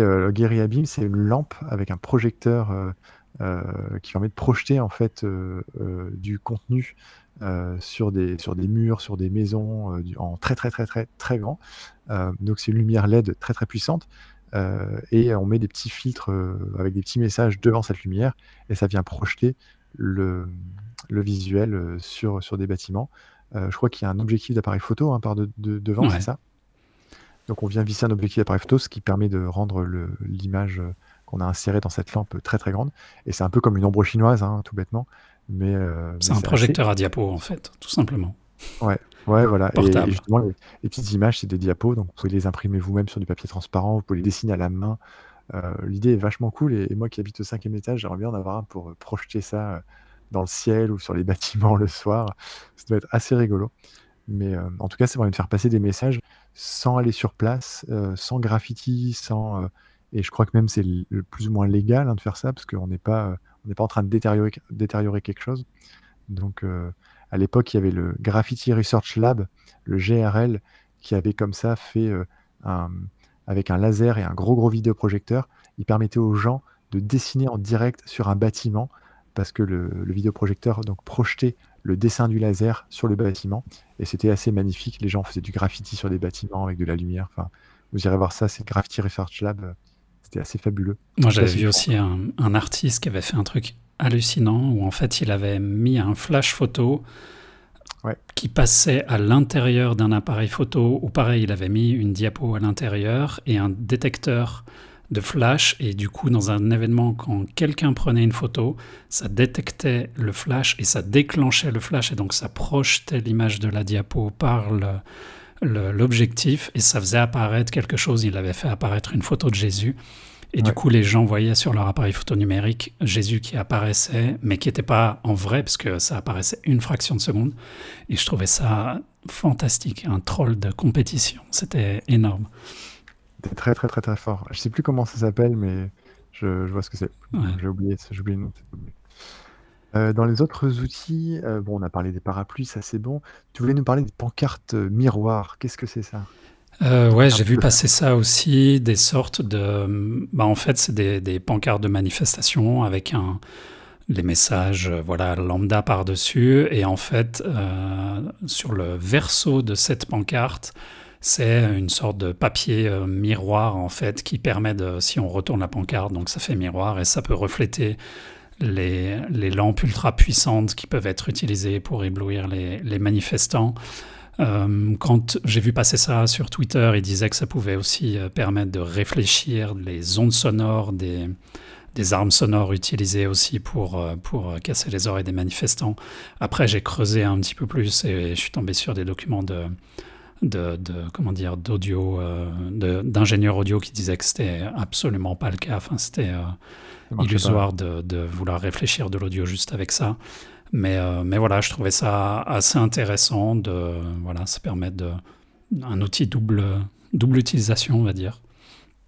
Beam, c'est une lampe avec un projecteur, heu heu, qui permet de projeter, en fait, heu, du contenu, sur des sur des murs, sur des maisons, du en très, très, très, très, très grand. Donc c'est une lumière LED très, très puissante, heu et on met des petits filtres, heu, avec des petits messages devant cette lumière et ça vient projeter le, le visuel, heu, sur sur des bâtiments. Je crois qu'il y a un objectif d'appareil photo, hein, par de de devant, c'est ça? Donc on vient visser un objectif d'appareil photo, ce qui permet de rendre le- l'image euh, qu'on a insérée dans cette lampe très très grande. Et c'est un peu comme une ombre chinoise, hein, tout bêtement. Mais euh, C'est un assez- projecteur à diapo, en fait, tout simplement. Ouais, ouais, voilà. Et, Portable. justement, les, les petites images, c'est des diapos, donc vous pouvez les imprimer vous-même sur du papier transparent, vous pouvez les dessiner à la main. Euh, l'idée est vachement cool, et, et moi qui habite au cinquième étage, j'aimerais bien en avoir un pour euh, projeter ça euh, dans le ciel ou sur les bâtiments le soir. Ça doit être assez rigolo. Mais en tout cas, c'est moyen de faire passer des messages sans aller sur place, sans graffiti, sans. et je crois que même c'est le le plus ou moins légal hein, de faire ça, parce qu'on n'est pas, on n'est pas en train de détériorer, détériorer quelque chose. Donc, à l'époque, il y avait le Graffiti Research Lab, le GRL, qui avait comme ça fait euh, un, avec un laser et un gros gros vidéoprojecteur, il permettait aux gens de dessiner en direct sur un bâtiment parce que le, le vidéoprojecteur donc projetait le dessin du laser sur le bâtiment et c'était assez magnifique. Les gens faisaient du graffiti sur des bâtiments avec de la lumière. Enfin, vous irez voir ça, c'est Graffiti Research Lab. C'était assez fabuleux. Moi, j'avais vu aussi un, un artiste qui avait fait un truc hallucinant où en fait il avait mis un flash photo Ouais. qui passait à l'intérieur d'un appareil photo ou pareil il avait mis une diapo à l'intérieur et un détecteur de flash et du coup dans un événement quand quelqu'un prenait une photo ça détectait le flash et ça déclenchait le flash et donc ça projetait l'image de la diapo par le- l'objectif et ça faisait apparaître quelque chose il avait fait apparaître une photo de Jésus et du coup, les gens voyaient sur leur appareil photo numérique Jésus qui apparaissait, mais qui n'était pas en vrai, parce que ça apparaissait une fraction de seconde. Et je trouvais ça fantastique, un troll de compétition. C'était énorme. C'était très très très très fort. Je sais plus comment ça s'appelle, mais je, je vois ce que c'est. Ouais. J'ai oublié, j'ai oublié le nom. Euh, dans les autres outils, euh, bon, on a parlé des parapluies, ça c'est bon. Tu voulais nous parler des pancartes miroirs. Qu'est-ce que c'est ça? Euh, ouais, j'ai vu passer ça aussi, des sortes de... Bah, en fait, c'est des, des pancartes de manifestation avec un, les messages euh, voilà, lambda par-dessus. Et en fait, euh, sur le verso de cette pancarte, c'est une sorte de papier euh, miroir, en fait, qui permet de, si on retourne la pancarte, donc ça fait miroir et ça peut refléter les, les lampes ultra puissantes qui peuvent être utilisées pour éblouir les, les manifestants. Euh, quand j'ai vu passer ça sur Twitter, il disait que ça pouvait aussi euh, permettre de réfléchir les ondes sonores des, des armes sonores utilisées aussi pour, euh, pour casser les oreilles des manifestants. Après, j'ai creusé un petit peu plus et je suis tombé sur des documents de, de, de comment dire d'audio, euh, d'ingénieurs audio qui disaient que c'était absolument pas le cas. Enfin, c'était euh, illusoire de, de vouloir réfléchir de l'audio juste avec ça. Mais, euh, mais voilà, je trouvais ça assez intéressant. De, voilà, ça permet de, un outil double, double utilisation, on va dire.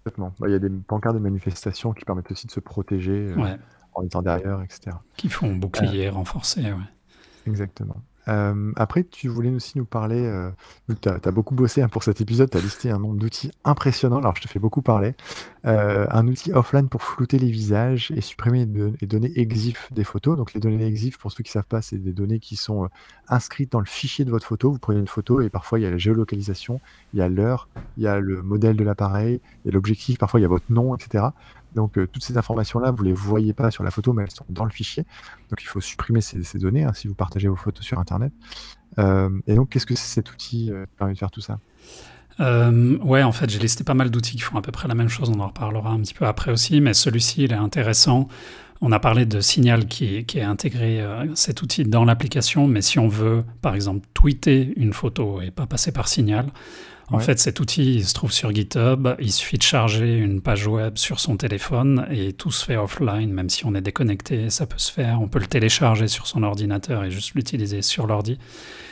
Complètement. Bah, Il y a des pancartes de manifestation qui permettent aussi de se protéger euh, Ouais, en étant derrière, etc. qui font bouclier renforcé. Ouais. Exactement. Euh, après, tu voulais aussi nous parler, euh, tu as, beaucoup bossé hein, pour cet épisode, tu as listé un nombre d'outils impressionnants, alors je te fais beaucoup parler. Euh, un outil offline pour flouter les visages et supprimer les, données EXIF des photos. Donc les données EXIF, pour ceux qui ne savent pas, c'est des données qui sont euh, inscrites dans le fichier de votre photo. Vous prenez une photo et parfois il y a la géolocalisation, il y a l'heure, il y a le modèle de l'appareil, il y a l'objectif, parfois il y a votre nom, etc. Donc euh, toutes ces informations-là, vous ne les voyez pas sur la photo, mais elles sont dans le fichier. Donc il faut supprimer ces, données hein, si vous partagez vos photos sur Internet. Euh, et donc qu'est-ce que cet outil euh, permet de faire tout ça? Ouais, en fait, j'ai listé pas mal d'outils qui font à peu près la même chose. On en reparlera un petit peu après aussi, mais celui-ci, il est intéressant. On a parlé de Signal qui, qui est intégré cet outil dans l'application, mais si on veut, par exemple, tweeter une photo et pas passer par Signal, en Ouais. fait, cet outil, il se trouve sur GitHub. Il suffit de charger une page web sur son téléphone et tout se fait offline, même si on est déconnecté, ça peut se faire. On peut le télécharger sur son ordinateur et juste l'utiliser sur l'ordi.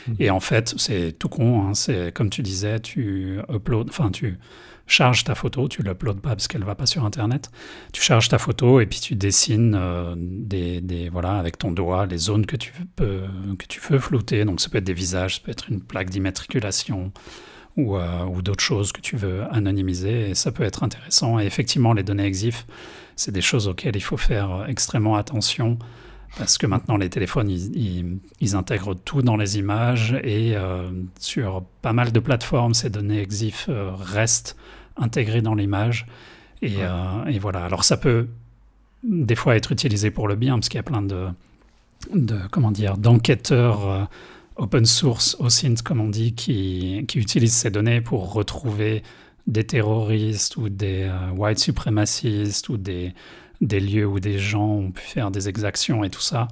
Mhm. Et en fait, c'est tout con. hein. C'est comme tu disais, tu upload, enfin tu charges ta photo, tu l'uploades pas parce qu'elle va pas sur Internet. Tu charges ta photo et puis tu dessines euh, des, des- voilà avec ton doigt les zones que tu peux que tu veux flouter. Donc ça peut être des visages, ça peut être une plaque d'immatriculation ou, euh, ou d'autres choses que tu veux anonymiser. Et ça peut être intéressant. Et effectivement, les données EXIF, c'est des choses auxquelles il faut faire euh, extrêmement attention. Parce que maintenant, les téléphones, ils, ils- ils intègrent tout dans les images et euh, sur pas mal de plateformes, ces données EXIF euh, restent intégrées dans l'image. Et, Ouais. euh, et voilà. Alors, ça peut des fois être utilisé pour le bien, parce qu'il y a plein de, de comment dire, d'enquêteurs open source, OSINT, comme on dit, qui, qui utilisent ces données pour retrouver des terroristes ou des euh, white suprémacistes ou des, des lieux où des gens ont pu faire des exactions et tout ça.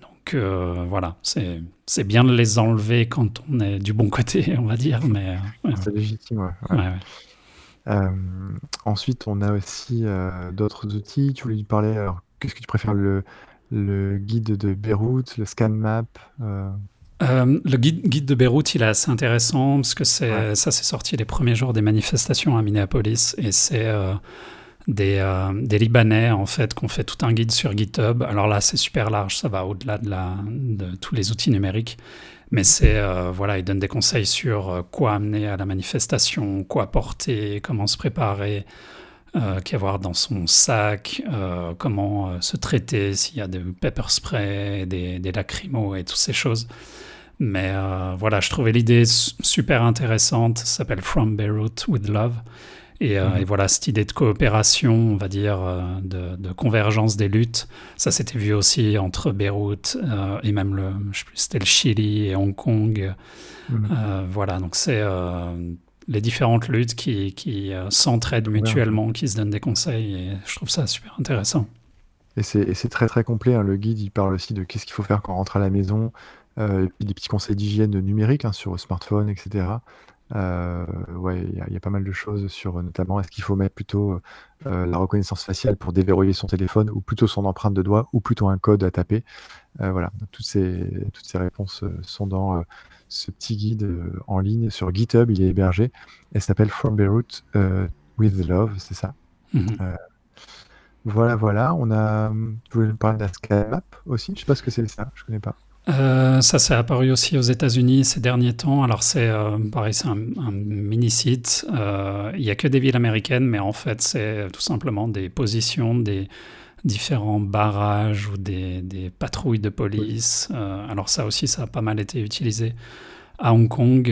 Donc euh, voilà, c'est bien de les enlever quand on est du bon côté, on va dire. mais C'est légitime, ouais. ensuite, on a aussi d'autres outils. Tu voulais lui parler, qu'est-ce que tu préfères, le, le guide de Beyrouth, le scan map euh, le guide, guide, de Beyrouth, il est assez intéressant parce que c'est, ça, c'est sorti les premiers jours des manifestations à Minneapolis et c'est euh, des, euh, des, Libanais en fait qui ont fait tout un guide sur GitHub. Alors là, c'est super large, ça va au-delà de, la, de tous les outils numériques, mais c'est voilà, ils donnent des conseils sur quoi amener à la manifestation, quoi porter, comment se préparer. qu'avoir dans son sac, comment se traiter s'il y a des pepper spray, des, des lacrymos et toutes ces choses. Mais euh, voilà, je trouvais l'idée super intéressante. Ça s'appelle From Beirut with Love. Et, euh, mhm. voilà, cette idée de coopération, on va dire, euh, de, convergence des luttes, ça s'était vu aussi entre Beyrouth et même le, je sais plus, c'était le Chili et Hong Kong. Mhm. voilà, donc c'est les différentes luttes qui, qui s'entraident mutuellement, qui se donnent des conseils. Et je trouve ça super intéressant. Et c'est très très complet. Hein. Le guide, il parle aussi de qu'est-ce qu'il faut faire quand on rentre à la maison, euh, des petits conseils d'hygiène numérique, hein, sur smartphone etc. Euh, ouais, il y a pas mal de choses sur, notamment, est-ce qu'il faut mettre plutôt, euh, la reconnaissance faciale pour déverrouiller son téléphone ou plutôt son empreinte de doigt ou plutôt un code à taper? voilà, toutes ces toutes ces réponses, sont dans, ce petit guide, en ligne sur GitHub, il est hébergé. Elle s'appelle From Beirut, with Love, c'est ça? Mmh voilà, voilà, on a, tu voulais parler d'un map aussi? Je sais pas ce que c'est ça, je connais pas. Euh, ça s'est apparu aussi aux États-Unis ces derniers temps. Alors c'est euh, pareil, c'est un, mini site. Euh, il n'y a que des villes américaines, mais en fait c'est tout simplement des positions des différents barrages ou des, des patrouilles de police. alors ça aussi, ça a pas mal été utilisé. À Hong Kong,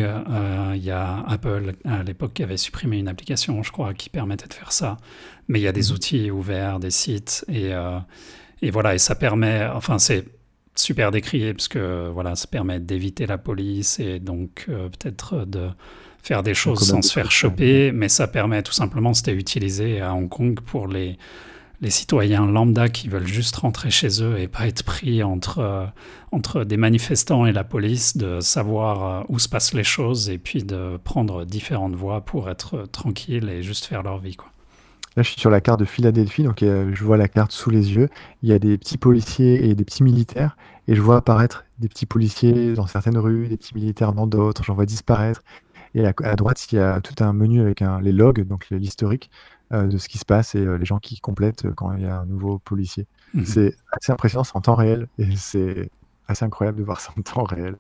il y a Apple à l'époque qui avait supprimé une application, je crois, qui permettait de faire ça. Mais il y a des mmh. outils ouverts, des sites, et, et voilà, et ça permet, enfin c'est super décrié parce que voilà, ça permet d'éviter la police et donc euh, peut-être de faire des choses sans se faire choper, mais ça permet tout simplement, c'était utilisé à Hong Kong pour les, les citoyens lambda qui veulent juste rentrer chez eux et pas être pris entre, euh, entre des manifestants et la police, de savoir euh, où se passent les choses et puis de prendre différentes voies pour être tranquille et juste faire leur vie. Quoi. Là, je suis sur la carte de Philadelphie, donc je vois la carte sous les yeux. Il y a des petits policiers et des petits militaires, et je vois apparaître des petits policiers dans certaines rues, des petits militaires dans d'autres. J'en vois disparaître. Et à, droite, il y a tout un menu avec les logs, donc l'historique euh, de ce qui se passe et euh, les gens qui complètent euh, quand il y a un nouveau policier. Mmh c'est assez impressionnant, c'est en temps réel, et c'est assez incroyable de voir ça en temps réel.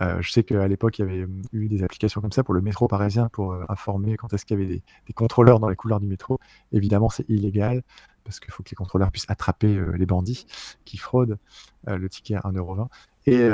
Euh, je sais qu'à l'époque, il y avait eu des applications comme ça pour le métro parisien pour euh, informer quand est-ce qu'il y avait des, contrôleurs dans les couloirs du métro. Évidemment, c'est illégal parce qu'il faut que les contrôleurs puissent attraper euh, les bandits qui fraudent le ticket à 1,20€. Et,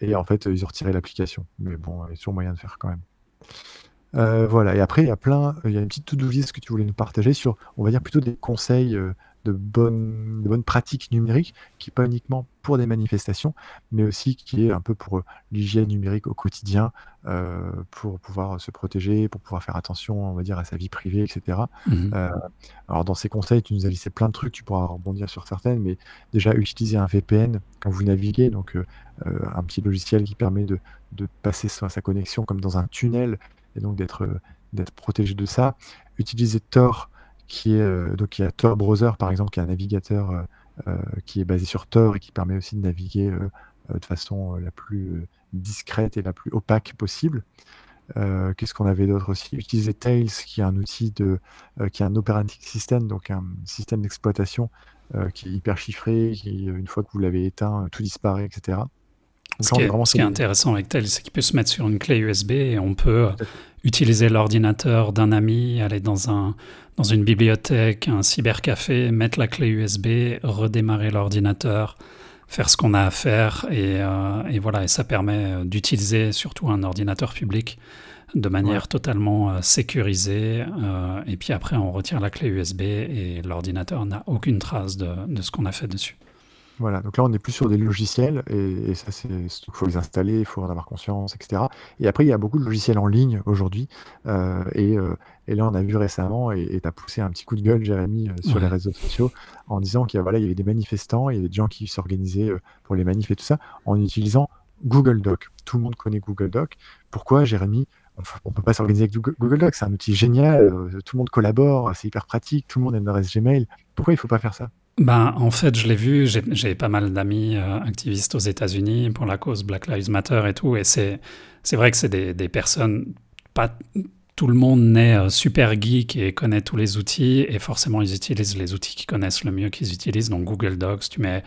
et en fait, ils ont retiré l'application. Mais bon, il y a toujours moyen de faire quand même. voilà, et après, il y a plein, il y a une petite to-do list que tu voulais nous partager sur, on va dire plutôt des conseils de bonnes, de bonnes pratiques numériques, qui pas uniquement pour des manifestations, mais aussi qui est un peu pour l'hygiène numérique au quotidien, euh, pour pouvoir se protéger, pour pouvoir faire attention, on va dire, à sa vie privée, etc. Mmh euh, alors dans ces conseils, tu nous as listé plein de trucs, tu pourras rebondir sur certaines, mais déjà utiliser un VPN quand vous naviguez, donc euh, un petit logiciel qui permet de, de passer sa, sa, connexion comme dans un tunnel, et donc d'être d'être protégé de ça. Utiliser Tor qui est euh, donc il y a Tor Browser par exemple, qui est un navigateur euh, euh, qui est basé sur Tor et qui permet aussi de naviguer de façon la plus discrète et la plus opaque possible. Qu'est-ce qu'on avait d'autre aussi? Utiliser Tails, qui est un outil de, qui est un operating system, donc un système d'exploitation qui est hyper chiffré, qui une fois que vous l'avez éteint, tout disparaît, etc. ce, qui est, ce qui est, intéressant avec Tails, c'est qu'il peut se mettre sur une clé USB et on peut utiliser l'ordinateur d'un ami, aller dans un dans une bibliothèque, un cybercafé, mettre la clé USB, redémarrer l'ordinateur, faire ce qu'on a à faire et, euh, et, voilà, et ça permet euh, d'utiliser surtout un ordinateur public de manière totalement euh, sécurisée. et puis après, on retire la clé USB et l'ordinateur n'a aucune trace de, de ce qu'on a fait dessus. Voilà, donc là, on est plus sur des logiciels et et ça, c'est il faut les installer, il faut en avoir conscience et cetera et après, il y a beaucoup de logiciels en ligne aujourd'hui, heu et heu et là, on a vu récemment et tu as poussé un petit coup de gueule, Jérémy, heu, sur les Ouais. réseaux sociaux en disant qu'il y a voilà, il y avait des manifestants, il y avait des gens qui s'organisaient, heu, pour les manifs et tout ça, en utilisant Google Docs. Tout le monde connaît Google Docs. Pourquoi, Jérémy, on f on peut pas s'organiser avec Google Google Docs? C'est un outil génial, heu, tout le monde collabore, c'est hyper pratique, tout le monde a une adresse Gmail. Pourquoi il faut pas faire ça? Ben, en fait, je l'ai vu, j'ai pas mal d'amis, heu, activistes aux États-Unis pour la cause Black Lives Matter et tout et c'est vrai que c'est des des personnes pas tout le monde n'est, heu, super geek et connaît tous les outils et forcément ils utilisent les outils qu'ils connaissent le mieux qu'ils utilisent donc Google Docs, tu mets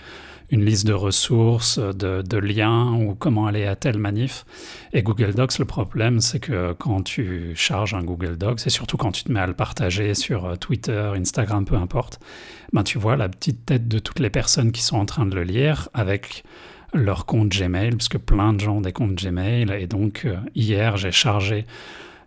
une liste de ressources, de de liens ou comment aller à telle manif. Et Google Docs, le problème, c'est que quand tu charges un Google Docs et surtout quand tu te mets à le partager sur, heu, Twitter, Instagram, peu importe, ben, tu vois la petite tête de toutes les personnes qui sont en train de le lire avec leur compte Gmail, parce que plein de gens ont des comptes Gmail et donc, heu, hier, j'ai chargé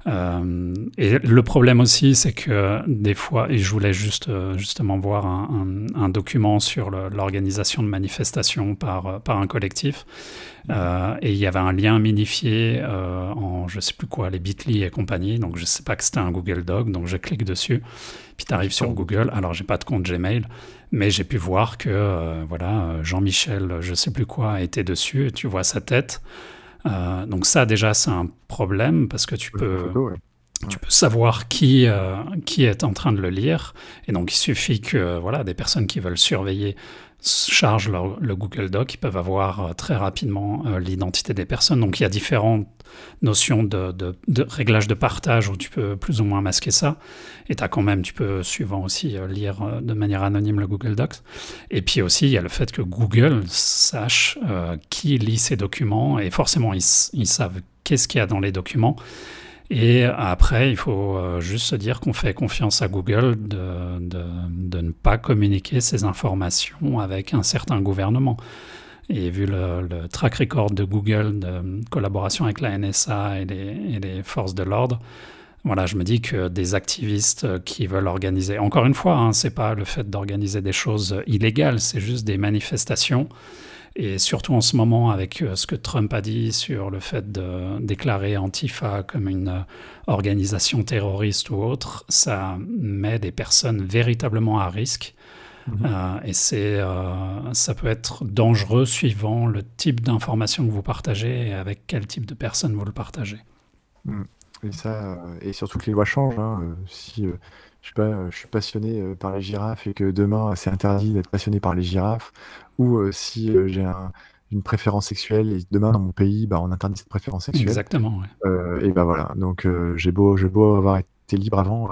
Hem et le problème aussi, c'est que des fois et je voulais juste, heu, justement voir un un un document sur l'organisation de manifestations par, heu, par un collectif, heu et il y avait un lien minifié, en je sais plus quoi, les Bitly et compagnie, donc je sais pas que c'était un Google Doc, donc je clique dessus, puis tu arrives sur Google. Alors j'ai pas de compte Gmail, mais j'ai pu voir que, voilà, Jean-Michel, je sais plus quoi, était dessus. Et tu vois sa tête. Heu, donc ça déjà c'est un problème parce que tu peux photo, ouais. tu peux savoir qui, heu, qui est en train de le lire et donc il suffit que, voilà, des personnes qui veulent surveiller chargent leur le Google Doc, ils peuvent avoir, très rapidement, l'identité des personnes. Donc il y a différentes notions de réglage de partage où tu peux plus ou moins masquer ça. Et tu as quand même tu peux suivant aussi, heu, lire, heu, de manière anonyme le Google Docs. Et puis aussi il y a le fait que Google sache, heu, qui lit ces documents. Et forcément ils savent qu'est-ce qu'il y a dans les documents. Et après, il faut euh, juste se dire qu'on fait confiance à Google de, de ne pas communiquer ces informations avec un certain gouvernement. Et vu le, track record de Google de collaboration avec la NSA et les, et les forces de l'ordre, voilà, je me dis que des activistes qui veulent organiser, encore une fois, hein, c'est pas le fait d'organiser des choses illégales, c'est juste des manifestations. Et surtout en ce moment, avec euh, ce que Trump a dit sur le fait de déclarer Antifa comme une euh, organisation terroriste ou autre, ça met des personnes véritablement à risque. Mmh Euh, et c'est, euh, ça peut être dangereux suivant le type d'information que vous partagez et avec quel type de personne vous le partagez. Mmh. Et ça, heu et surtout que les lois changent, hein, si, je sais pas, heu, je suis passionné, par les girafes et que demain, c'est interdit d'être passionné par les girafes ou, si, j'ai un une préférence sexuelle et demain dans mon pays, bah, on interdit cette préférence sexuelle, Exactement, ouais. et bah, voilà, donc j'ai beau avoir été libre avant,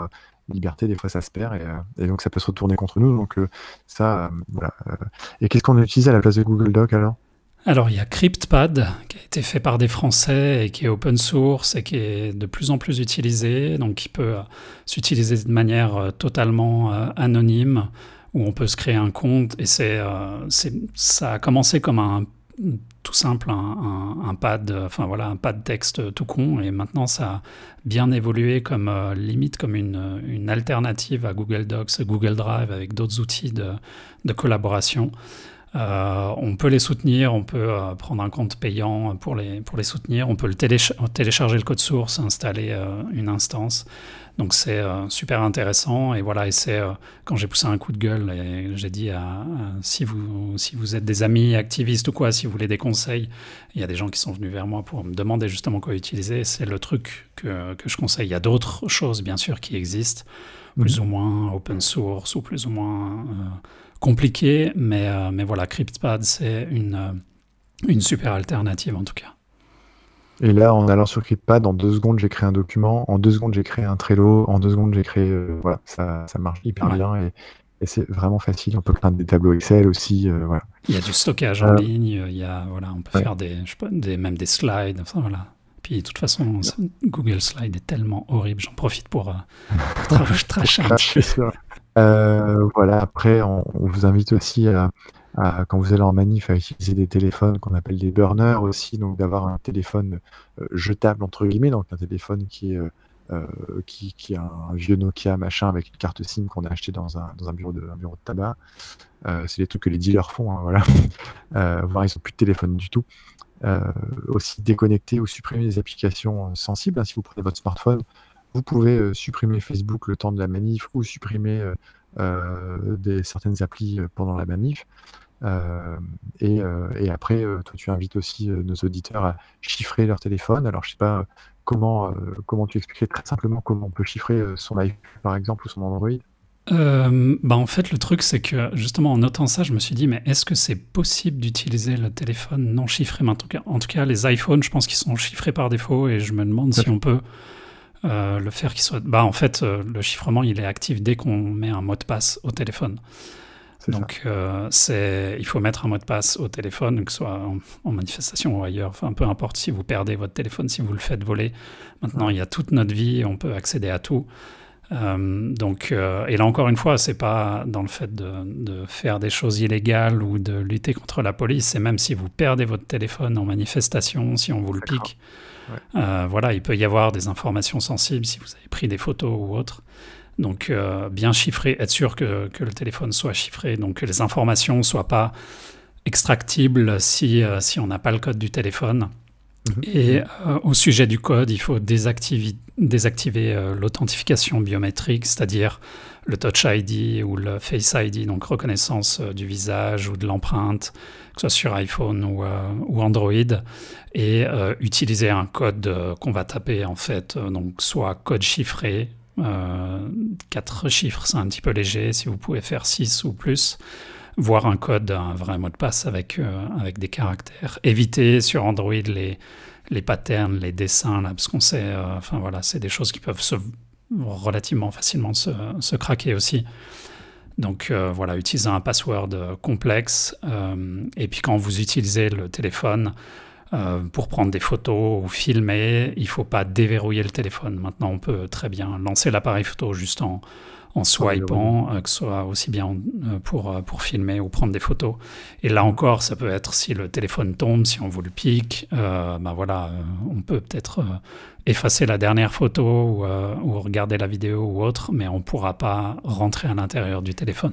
liberté des fois ça se perd et heu et donc ça peut se retourner contre nous. Donc heu, ça, hem, voilà, et qu'est-ce qu'on utilise à la place de Google Docs alors? Alors, il y a CryptPad qui a été fait par des Français et qui est open source et qui est de plus en plus utilisé, donc qui peut euh, s'utiliser de manière euh, totalement euh, anonyme, où on peut se créer un compte. Et euh, c'est, ça a commencé comme un tout simple, un, pad, enfin voilà, un pad texte tout con et maintenant ça a bien évolué comme euh, limite comme une, une alternative à Google Docs, Google Drive avec d'autres outils de, de collaboration. Euh, on peut les soutenir, on peut euh, prendre un compte payant pour les, pour les soutenir, on peut le télécha- télécharger le code source, installer une instance. Donc c'est euh, super intéressant et voilà, et c'est euh, quand j'ai poussé un coup de gueule et j'ai dit à, à- si, vous, si vous êtes des amis activistes ou quoi, si vous voulez des conseils, il y a des gens qui sont venus vers moi pour me demander justement quoi utiliser. C'est le truc que, que je conseille. Il y a d'autres choses bien sûr qui existent, plus ou moins open source ou plus ou moins euh, compliqué, mais, mais voilà, CryptPad, c'est une, une super alternative en tout cas. Et là, en allant sur CryptPad, en 2 secondes, j'ai créé un document, en 2 secondes, j'ai créé un Trello, en 2 secondes, j'ai créé, heu, voilà, ça ça marche hyper Ouais. bien et et c'est vraiment facile. On peut créer des tableaux Excel aussi, heu, voilà. Il y a du stockage en Euh, ligne, il y a, voilà, on peut ouais. faire des, je sais pas, des, même des slides, enfin voilà. Puis de toute façon, Google Slide est tellement horrible, j'en profite pour, euh, pour tra- tracher un petit peu. Voilà, après on on vous invite aussi à quand vous allez en manif, à utiliser des téléphones qu'on appelle des burners aussi, donc d'avoir un téléphone, heu, «jetable» entre guillemets, donc un téléphone qui est, heu euh, qui, qui a un vieux Nokia machin avec une carte SIM qu'on a acheté dans un, dans un bureau de bureau de tabac. Euh, c'est des trucs que les dealers font, hein, voilà. Euh, voire ils ont plus de téléphone du tout. Euh, aussi déconnecter ou supprimer des applications euh, sensibles. hein. Si vous prenez votre smartphone, vous pouvez euh, supprimer Facebook le temps de la manif ou supprimer euh, euh, des, certaines applis euh, pendant la manif. Euh, et, euh, et après, euh, toi, tu invites aussi nos auditeurs à chiffrer leur téléphone. Alors, je sais pas comment, comment tu expliquerais très simplement comment on peut chiffrer son iPhone, par exemple, ou son Android? Bah en fait, le truc, c'est que justement, en notant ça, je me suis dit, mais est-ce que c'est possible d'utiliser le téléphone non chiffré? Mais en tout cas, en tout cas, les iPhones, je pense qu'ils sont chiffrés par défaut et je me demande si on peut le faire qu'il soit. Bah, en fait, le chiffrement, il est actif dès qu'on met un mot de passe au téléphone. Donc, euh, c'est, il faut mettre un mot de passe au téléphone, que ce soit en, en manifestation ou ailleurs. Enfin, peu importe si vous perdez votre téléphone, si vous le faites voler. Maintenant, il y a toute notre vie, on peut accéder à tout. Euh, donc, euh, et là encore une fois, c'est pas dans le fait de, de faire des choses illégales ou de lutter contre la police. C'est même si vous perdez votre téléphone en manifestation, si on vous le pique. Ouais. Voilà, il peut y avoir des informations sensibles si vous avez pris des photos ou autre. Donc, euh, bien chiffrer, être sûr que, que le téléphone soit chiffré, donc que les informations ne soient pas extractibles si, euh, si on n'a pas le code du téléphone. Mhm. Et euh, au sujet du code, il faut désactiver, désactiver l'authentification biométrique, c'est-à-dire le Touch ID ou le Face ID, donc reconnaissance du visage ou de l'empreinte, que ce soit sur iPhone ou, euh, ou Android, et euh, utiliser un code euh, qu'on va taper en fait, donc soit code chiffré, quatre chiffres c'est un petit peu léger, si vous pouvez faire 6 ou plus, voire un code, un vrai mot de passe avec, euh, avec des caractères. Éviter sur Android les, les patterns, les dessins, là, parce qu'on sait, euh, enfin voilà, c'est des choses qui peuvent relativement facilement se, se craquer aussi. Donc euh, voilà, utilisez un password euh, complexe. euh, et puis quand vous utilisez le téléphone euh, pour prendre des photos ou filmer, il ne faut pas déverrouiller le téléphone. Maintenant, on peut très bien lancer l'appareil photo juste en, en swipant, euh, que ce soit aussi bien euh, pour, pour filmer ou prendre des photos. Et là encore, ça peut être si le téléphone tombe, si on vous le pique, ben voilà, on peut peut-être effacer la dernière photo ou, ou regarder la vidéo ou autre, mais on ne pourra pas rentrer à l'intérieur du téléphone.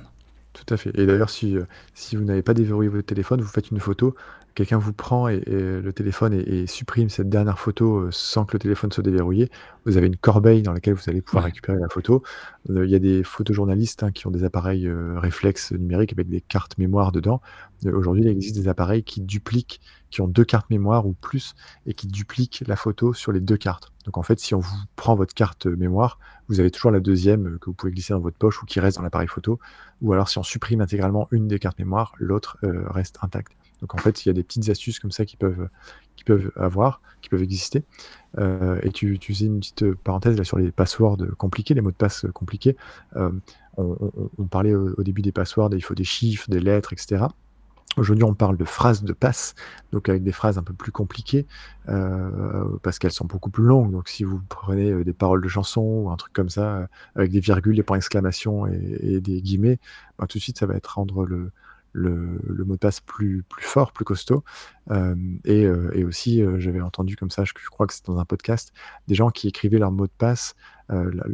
Tout à fait. Et d'ailleurs, si, si vous n'avez pas déverrouillé votre téléphone, vous faites une photo, quelqu'un vous prend et, et le téléphone et, et supprime cette dernière photo euh, sans que le téléphone soit déverrouillé, vous avez une corbeille dans laquelle vous allez pouvoir Ouais. récupérer la photo. Euh, Il y a des photojournalistes hein, qui ont des appareils euh, réflexes numériques avec des cartes mémoire dedans. Euh, Aujourd'hui, il existe des appareils qui dupliquent, qui ont deux cartes mémoire ou plus, et qui dupliquent la photo sur les deux cartes. Donc en fait, si on vous prend votre carte mémoire, vous avez toujours la deuxième que vous pouvez glisser dans votre poche ou qui reste dans l'appareil photo. Ou alors si on supprime intégralement une des cartes mémoire, l'autre reste intacte. Donc en fait, il y a des petites astuces comme ça qui peuvent, avoir, qui peuvent exister. Euh, et tu, faisais une petite parenthèse là sur les passwords compliqués, les mots de passe compliqués. Euh, on, parlait au, début des passwords, il faut des chiffres, des lettres, etc. Aujourd'hui, on parle de phrases de passe, donc avec des phrases un peu plus compliquées, euh, parce qu'elles sont beaucoup plus longues. Donc, si vous prenez des paroles de chansons ou un truc comme ça, avec des virgules, des points d'exclamation et, des guillemets, ben, tout de suite, ça va être rendre le, le, mot de passe plus, plus fort, plus costaud. Euh, et, euh, et aussi, euh, j'avais entendu comme ça, je, crois que c'est dans un podcast, des gens qui écrivaient leur mot de passe,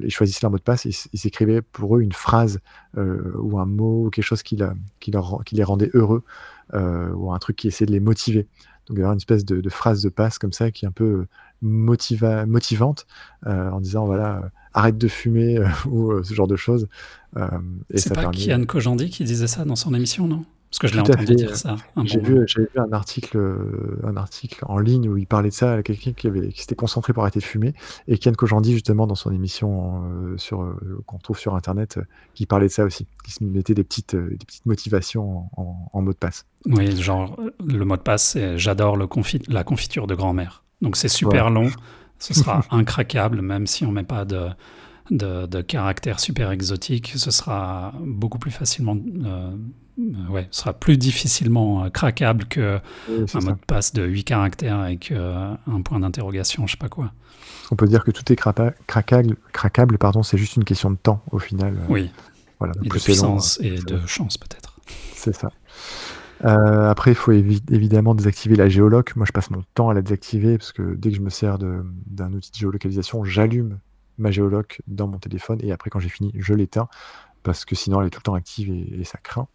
ils choisissaient leur mot de passe, ils, écrivaient pour eux une phrase ou un mot ou quelque chose qui, leur, qui les rendait heureux, ou un truc qui essayait de les motiver. Donc, il y avoir une espèce de, phrase de passe comme ça qui est un peu motiva, motivante, en disant voilà, arrête de fumer, euh, ou euh, ce genre de choses. Euh, et C'est pas permet- Kian Kojandi qui disait ça dans son émission, non? Parce que je l'ai entendu fait, dire ça. un J'ai bon vu, un article, un article en ligne où il parlait de ça à quelqu'un qui, qui s'était concentré pour arrêter de fumer. Et Ken Kojandi, justement, dans son émission euh, sur, euh, qu'on trouve sur Internet, euh, qui parlait de ça aussi, qui se mettait des petites, des petites motivations en, mot de passe. Oui, genre, le mot de passe, c'est j'adore confi- la confiture de grand-mère. Donc c'est super long, ce sera incraquable, même si on met pas de, de, de caractère super exotique, ce sera beaucoup plus facilement, euh, ouais, ce sera plus difficilement euh, craquable que Oui, c'est un ça. mot de passe de 8 caractères avec euh, un point d'interrogation, je sais pas quoi. On peut dire que tout est craquable, craquable pardon, c'est juste une question de temps au final. Oui, Voilà, et de long, puissance et de chance peut-être. C'est ça. Euh, après, il faut évi- évidemment désactiver la géoloc. Moi, je passe mon temps à la désactiver parce que dès que je me sers de- d'un outil de géolocalisation, j'allume ma géoloc dans mon téléphone et après quand j'ai fini, je l'éteins parce que sinon elle est tout le temps active et, ça craint.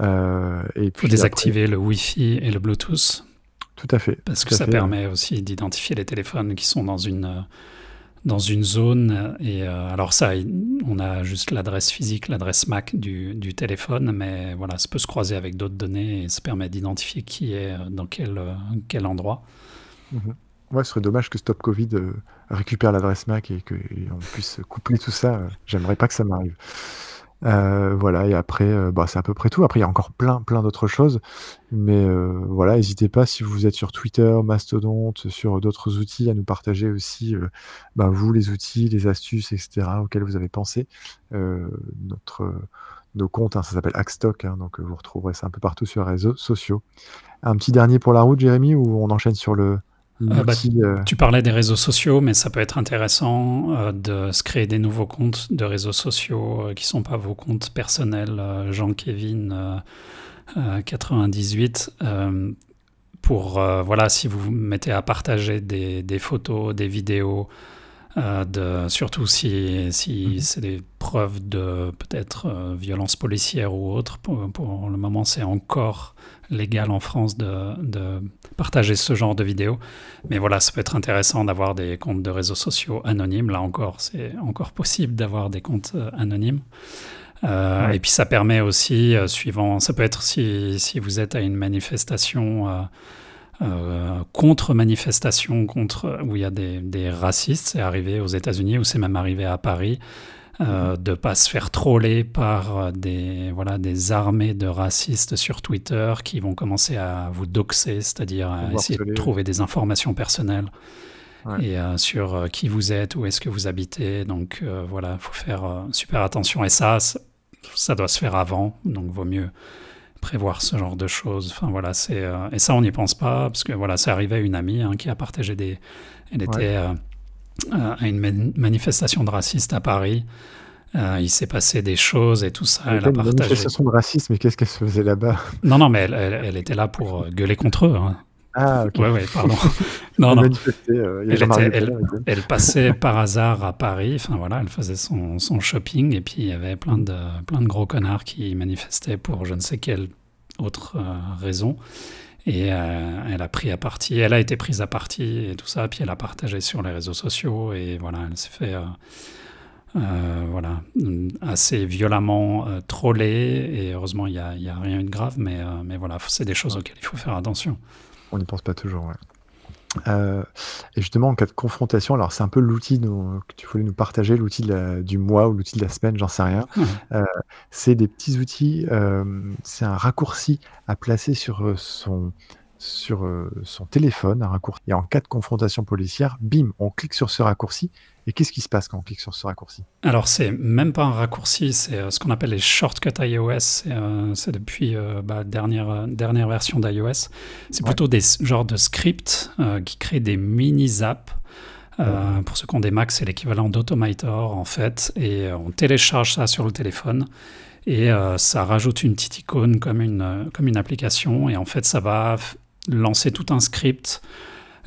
Euh, et puis faut désactiver le Wi-Fi et le Bluetooth. Tout à fait. Parce que ça permet aussi d'identifier les téléphones qui sont dans une dans une zone. Et euh, alors ça, on a juste l'adresse physique, l'adresse MAC du, téléphone, mais voilà, ça peut se croiser avec d'autres données et ça permet d'identifier qui est euh, dans quel, euh, quel endroit. Mhm. Ouais, ce serait dommage que Stop Covid récupère l'adresse MAC et qu'on puisse coupler tout ça. J'aimerais pas que ça m'arrive. Euh, voilà et après, euh, bah, c'est à peu près tout. Après, il y a encore plein, plein d'autres choses, mais euh, voilà, n'hésitez pas si vous êtes sur Twitter, Mastodonte, sur d'autres outils, à nous partager aussi, bah, vous, les outils, les astuces etc auxquels vous avez pensé. notre, nos comptes, hein, ça s'appelle Hackstock, hein, donc vous retrouverez ça un peu partout sur les réseaux sociaux. Un petit dernier pour la route, Jérémy, ou on enchaîne sur le euh, bah, euh, tu parlais des réseaux sociaux, mais ça peut être intéressant euh, de se créer des nouveaux comptes de réseaux sociaux qui ne sont pas vos comptes personnels, Jean-Kévin 98. pour, voilà, si vous vous mettez à partager des, des photos, des vidéos, de, surtout si, si mhm. c'est des preuves de peut-être violence policière ou autre. Pour, pour le moment, c'est encore légal en France de, de, partager ce genre de vidéos. Mais voilà, ça peut être intéressant d'avoir des comptes de réseaux sociaux anonymes. Là encore, c'est encore possible d'avoir des comptes euh, anonymes. Euh, et puis ça permet aussi, euh, suivant, ça peut être si, si, vous êtes à une manifestation, contre-manifestation, contre, où il y a des, des racistes, c'est arrivé aux États-Unis ou c'est même arrivé à Paris. Euh, de pas se faire troller par euh, des, voilà, des armées de racistes sur Twitter qui vont commencer à vous doxer, c'est-à-dire à essayer de trouver des informations personnelles et euh, sur qui vous êtes, où est-ce que vous habitez. Donc voilà, il faut faire super attention. Et ça, ça doit se faire avant, donc vaut mieux prévoir ce genre de choses. Enfin voilà, c'est et ça on n'y pense pas parce que voilà, c'est arrivé à une amie hein, qui a partagé des, elle était à une manifestation de racistes à Paris. Euh, il s'est passé des choses et tout ça. Elle, a partagé. Une manifestation de racisme, mais qu'est-ce qu'elle se faisait là-bas? Non, non, mais elle, elle, était là pour euh, gueuler contre eux. Hein. Ah, ok. Ouais, ouais, pardon. non, non. elle, elle, passait par hasard à Paris. Enfin voilà, elle faisait son, son, shopping et puis il y avait plein de, plein de gros connards qui manifestaient pour je ne sais quelle autre raison. Et euh, elle a pris à partie, elle a été prise à partie et tout ça, puis elle a partagé sur les réseaux sociaux et voilà, elle s'est fait euh, euh, voilà, assez violemment troller et heureusement il n'y a, y a, rien de grave, mais, mais voilà, c'est des choses auxquelles il faut faire attention. On n'y pense pas toujours, ouais. Euh, et justement, en cas de confrontation, alors c'est un peu l'outil que tu voulais nous partager, l'outil du mois ou l'outil de la semaine, j'en sais rien. Mmh. Euh, c'est des petits outils, euh, c'est un raccourci à placer sur son, sur son téléphone, un raccourci. Et en cas de confrontation policière, bim, on clique sur ce raccourci et qu'est-ce qui se passe quand on clique sur ce raccourci Alors, c'est même pas un raccourci, c'est euh, ce qu'on appelle les shortcuts iOS. C'est euh, depuis euh, bah, dernière, dernière version d'iOS. C'est plutôt des genres de scripts qui créent des mini-apps. Pour ceux qui ont des Macs, c'est l'équivalent d'Automator en fait. Et on télécharge ça sur le téléphone. Et ça rajoute une petite icône comme une, comme une application. Et en fait, ça va lancer tout un script.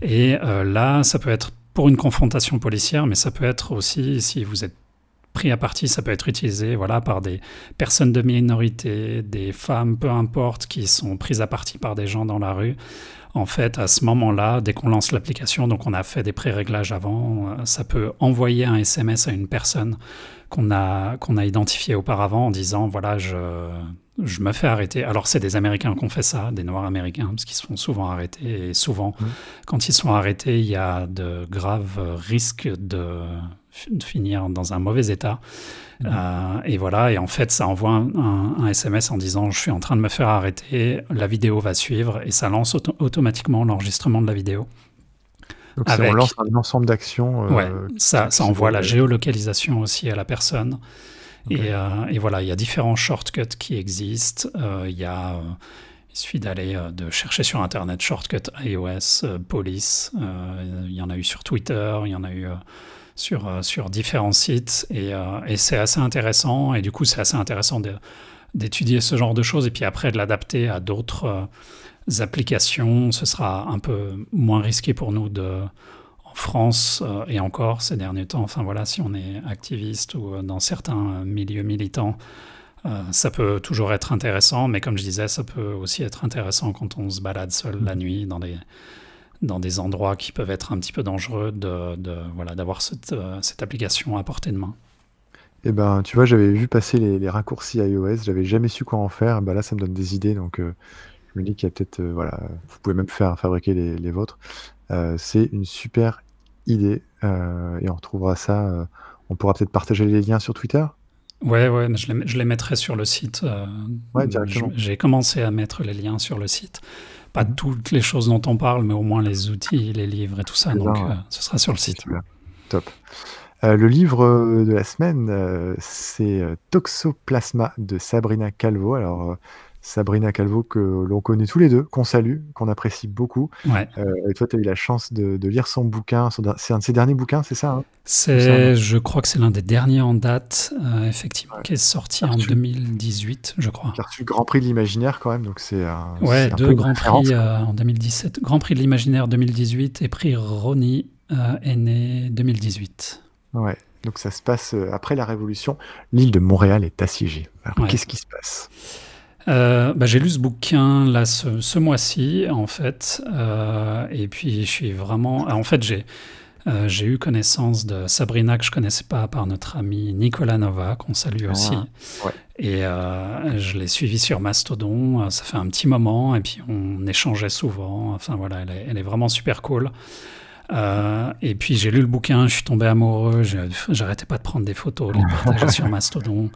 Et là, ça peut être pour une confrontation policière, mais ça peut être aussi, si vous êtes pris à partie, ça peut être utilisé voilà, par des personnes de minorité, des femmes, peu importe, qui sont prises à partie par des gens dans la rue. En fait, à ce moment-là, dès qu'on lance l'application, donc on a fait des pré-réglages avant, euh, ça peut envoyer un SMS à une personne qu'on a, qu'on a identifiée auparavant en disant, voilà, je, je me fais arrêter. Alors, c'est des Américains qui ont fait ça, des Noirs américains, parce qu'ils se font souvent arrêter. Et souvent, mmh. quand ils sont arrêtés, il y a de graves risques de, finir dans un mauvais état. Mmh. Euh, et voilà, et en fait, ça envoie un, SMS en disant Je suis en train de me faire arrêter, la vidéo va suivre, et ça lance automatiquement l'enregistrement de la vidéo. Donc, on lance un ensemble d'actions. Euh, ouais, ça, ça envoie la géolocalisation aussi à la personne. Euh, et, voilà, il y a différents shortcuts qui existent. Il y a il suffit d'aller de chercher sur internet shortcut iOS, police. il y en a eu sur Twitter, il y en a eu sur, sur différents sites et, et c'est assez intéressant. Et du coup, c'est assez intéressant d'étudier ce genre de choses et puis après de l'adapter à d'autres applications. Ce sera un peu moins risqué pour nous de France euh, et encore ces derniers temps, enfin voilà, si on est activiste ou dans certains milieux militants, ça peut toujours être intéressant, mais comme je disais, ça peut aussi être intéressant quand on se balade seul la nuit dans des, dans des endroits qui peuvent être un petit peu dangereux, de, de voilà, d'avoir cette, cette application à portée de main. Et ben, tu vois, j'avais vu passer les, les raccourcis iOS, j'avais jamais su quoi en faire. Bah là, ça me donne des idées, donc je me dis qu'il y a peut-être, voilà, vous pouvez même faire fabriquer les, les vôtres. c'est une super idée et on retrouvera ça. on pourra peut-être partager les liens sur Twitter. Ouais, ouais, je les, je les mettrai sur le site. ouais, directement. J'ai commencé à mettre les liens sur le site. Pas mmh toutes les choses dont on parle, mais au moins les outils, les livres et tout ça. Donc, ce sera sur le site. Top. Euh, le livre euh, de la semaine, euh, c'est Toxoplasma de Sabrina Calvo. Alors, Sabrina Calvo, que l'on connaît tous les deux, qu'on salue, qu'on apprécie beaucoup. Ouais. et toi, tu as eu la chance de, lire son bouquin. C'est un de ses derniers bouquins, c'est ça hein? C'est, je crois que c'est l'un des derniers en date, effectivement, qui est sorti en 2018, je crois. Qui a reçu Grand Prix de l'Imaginaire quand même, donc c'est un. Ouais, deux Grands Prix en 2017. Grand Prix de l'Imaginaire 2018 et prix Ronnie est né 2018. Ouais, donc ça se passe euh, après la Révolution. L'île de Montréal est assiégée. Alors, qu'est-ce qui se passe? Euh, bah, j'ai lu ce bouquin là ce, mois-ci en fait, euh, et puis je suis vraiment. En fait, j'ai j'ai eu connaissance de Sabrina que je connaissais pas par notre ami Nicolas Nova qu'on salue aussi. Ah, et je l'ai suivi sur Mastodon. Ça fait un petit moment et puis on échangeait souvent. Enfin voilà, elle est, elle est vraiment super cool. Euh, et puis j'ai lu le bouquin, je suis tombé amoureux, j'arrêtais pas de prendre des photos, de les partager sur Mastodon.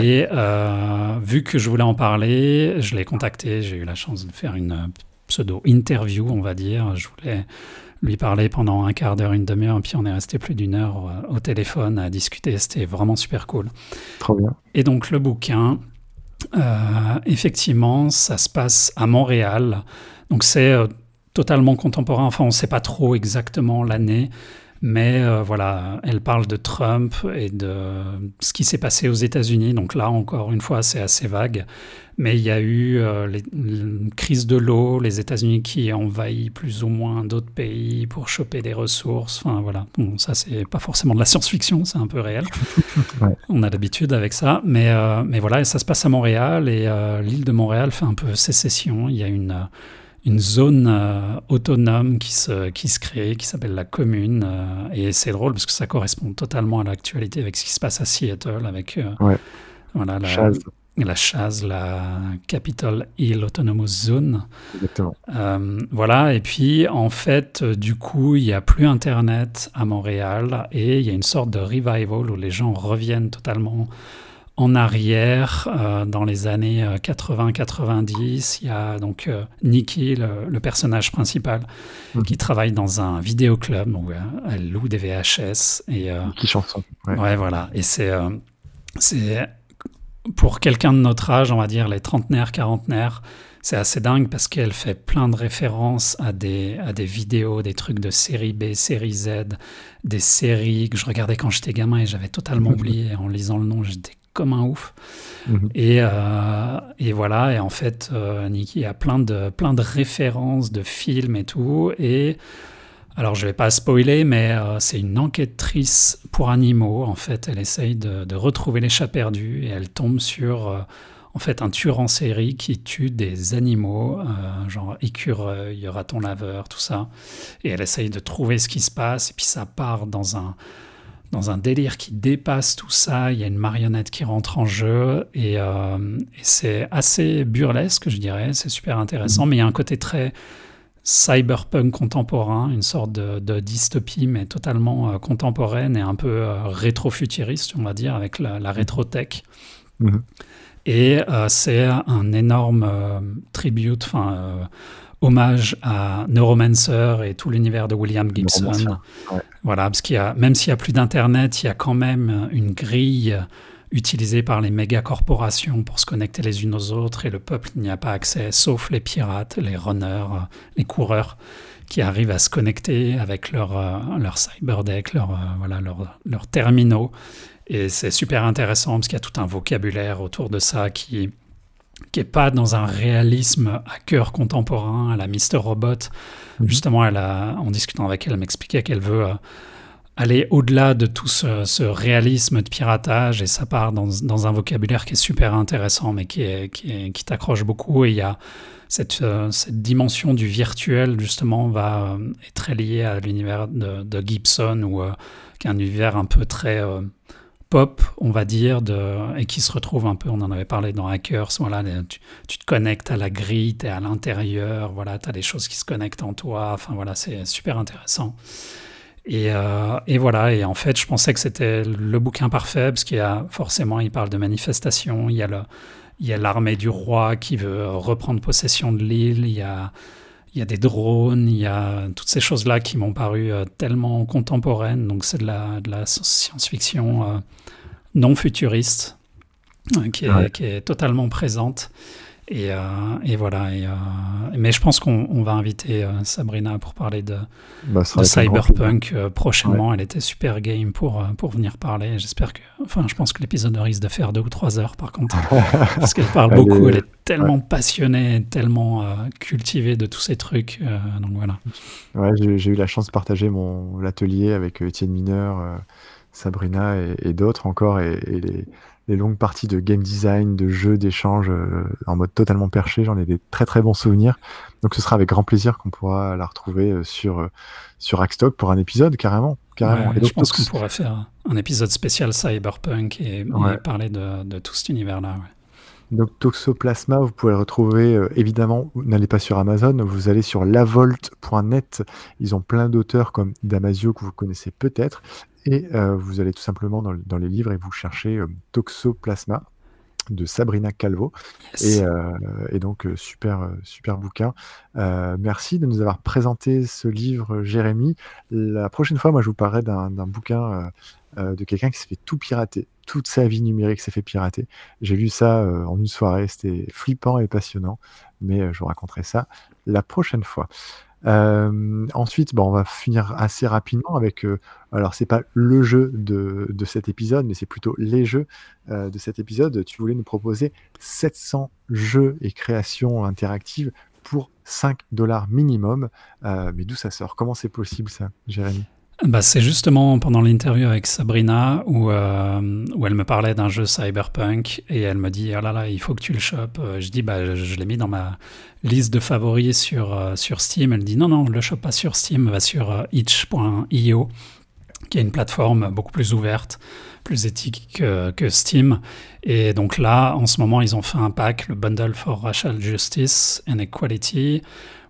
Et euh, vu que je voulais en parler, je l'ai contacté, j'ai eu la chance de faire une pseudo-interview, on va dire. Je voulais lui parler pendant un quart d'heure, une demi-heure, puis on est resté plus d'une heure euh, au téléphone à discuter, c'était vraiment super cool. Trop bien. Et donc le bouquin, effectivement, ça se passe à Montréal. Donc c'est totalement contemporain. Enfin, on ne sait pas trop exactement l'année, mais euh, voilà, elle parle de Trump et de ce qui s'est passé aux États-Unis. Donc là, encore une fois, c'est assez vague. Mais il y a eu euh, les, crise de l'eau, les États-Unis qui envahissent plus ou moins d'autres pays pour choper des ressources. Enfin voilà, bon, ça c'est pas forcément de la science-fiction, c'est un peu réel. On a l'habitude avec ça, mais euh, mais voilà, ça se passe à Montréal et l'île de Montréal fait un peu sécession. Il y a une une zone euh, autonome qui se, qui se crée, qui s'appelle la commune. Euh, et c'est drôle parce que ça correspond totalement à l'actualité avec ce qui se passe à Seattle, avec euh, voilà, la, Chaz. la Chaz, la Capital Hill Autonomous Zone. Exactement. voilà, et puis en fait, du coup, il n'y a plus Internet à Montréal et il y a une sorte de revival où les gens reviennent totalement en arrière, euh, dans les années 80-90, euh, il y a donc euh, Nikki, le, personnage principal, mhm. qui travaille dans un vidéoclub où elle loue des VHS. Et, qui chanson. Ouais. ouais. voilà. Et c'est, c'est pour quelqu'un de notre âge, on va dire les trentenaires, quarantenaires, c'est assez dingue parce qu'elle fait plein de références à des, à des vidéos, des trucs de série B, série Z, des séries que je regardais quand j'étais gamin et j'avais totalement oublié. En lisant le nom, j'étais comme un ouf. Mhm. Et, euh, et, voilà, et en fait, euh, Nikki a plein de, plein de références de films et tout. Et alors, je vais pas spoiler, mais euh, c'est une enquêtrice pour animaux. En fait, elle essaye de, de retrouver les chats perdus et elle tombe sur en fait un tueur en série qui tue des animaux, genre écureuil, raton laveur, tout ça. Et elle essaye de trouver ce qui se passe. Et puis ça part dans un dans un délire qui dépasse tout ça. Il y a une marionnette qui rentre en jeu et, euh, c'est assez burlesque, je dirais. C'est super intéressant, mhm. mais il y a un côté très cyberpunk contemporain, une sorte de, dystopie, mais totalement euh, contemporaine et un peu euh, rétro-futuriste, on va dire, avec la, la rétro-tech. Mhm. Et c'est un énorme tribute, enfin hommage à Neuromancer et tout l'univers de William Gibson. Voilà, parce qu'il y a, même s'il n'y a plus d'Internet, il y a quand même une grille utilisée par les méga corporations pour se connecter les unes aux autres et le peuple n'y a pas accès, sauf les pirates, les runners, les coureurs qui arrivent à se connecter avec leur, euh, cyberdeck, leur, euh, voilà, leurs leur terminaux. Et c'est super intéressant parce qu'il y a tout un vocabulaire autour de ça qui, qui est pas dans un réalisme hacker contemporain à la Mister Robot. Mhm. Justement, elle a, en discutant avec elle, elle m'expliquait qu'elle veut euh, aller au-delà de tout ce, ce réalisme de piratage et ça part dans, dans un vocabulaire qui est super intéressant mais qui, est, qui, est- qui t'accroche beaucoup et il y a cette, euh, cette dimension du virtuel justement va euh, est très liée à l'univers de, de Gibson ou euh, qui est un univers un peu très pop on va dire de, et qui se retrouve un peu on en avait parlé dans Hackers voilà tu, tu te connectes à la grille tu es à l'intérieur voilà tu as des choses qui se connectent en toi enfin voilà c'est super intéressant. Et, euh, et voilà, et en fait, je pensais que c'était le bouquin parfait, parce qu'il y a forcément, il parle de manifestation, il y a l'armée du roi qui veut reprendre possession de l'île, il y a, il y a des drones, il y a toutes ces choses-là qui m'ont paru euh, tellement contemporaines, donc c'est de la, de la science-fiction euh, non futuriste, euh, qui, est, Ouais. qui est totalement présente. Et, euh, et voilà. Et, euh, mais je pense qu'on on va inviter euh, Sabrina pour parler de, Bah, de. Cyberpunk prochainement. Elle était super game pour, pour venir parler. J'espère que. Enfin, je pense que l'épisode risque de faire deux ou trois heures par contre. parce qu'elle parle Elle beaucoup. est- Elle est tellement passionnée, tellement euh, cultivée de tous ces trucs. euh, donc voilà. Ouais, j'ai eu la chance de partager mon l'atelier avec Étienne Mineur, euh, Sabrina et, et d'autres encore, et, et les, les longues parties de game design, de jeux, d'échanges euh, en mode totalement perché, j'en ai des très très bons souvenirs. Donc ce sera avec grand plaisir qu'on pourra la retrouver euh, sur, euh, sur Hackstock pour un épisode, carrément. carrément. Ouais, et donc, je pense qu'on pourrait faire un épisode spécial Cyberpunk et, parler de, de tout cet univers-là. ouais. Donc Toxoplasma, vous pouvez le retrouver euh, évidemment, n'allez pas sur Amazon, vous allez sur lavolt.net. Ils ont plein d'auteurs comme Damasio que vous connaissez peut-être. Et euh, vous allez tout simplement dans, le- dans les livres et vous cherchez euh, Toxoplasma de Sabrina Calvo. Yes. Euh, et donc, euh, super, euh, super bouquin. Euh, merci de nous avoir présenté ce livre, euh, Jérémy. La prochaine fois, moi, je vous parlerai d'un d'un bouquin euh, euh, de quelqu'un qui s'est fait tout pirater. Toute sa vie numérique s'est fait pirater. J'ai lu ça euh, en une soirée. C'était flippant et passionnant. Mais euh, je vous raconterai ça la prochaine fois. Euh, ensuite, bon, on va finir assez rapidement avec. euh, alors, c'est pas le jeu de, de cet épisode, mais c'est plutôt les jeux euh, de cet épisode. Tu voulais nous proposer 700 jeux et créations interactives pour 5 dollars minimum. Euh, mais d'où ça sort? Comment c'est possible ça, Jérémy? Bah, c'est justement pendant l'interview avec Sabrina où, euh, où elle me parlait d'un jeu cyberpunk et elle me dit oh là là il faut que tu le chopes. Je dis bah je, je l'ai mis dans ma liste de favoris sur, euh, sur Steam. Elle dit non non le chope pas sur Steam, va sur euh, itch.io qui est une plateforme beaucoup plus ouverte, plus éthique que, que Steam. Et donc là en ce moment ils ont fait un pack, le Bundle for Racial Justice and Equality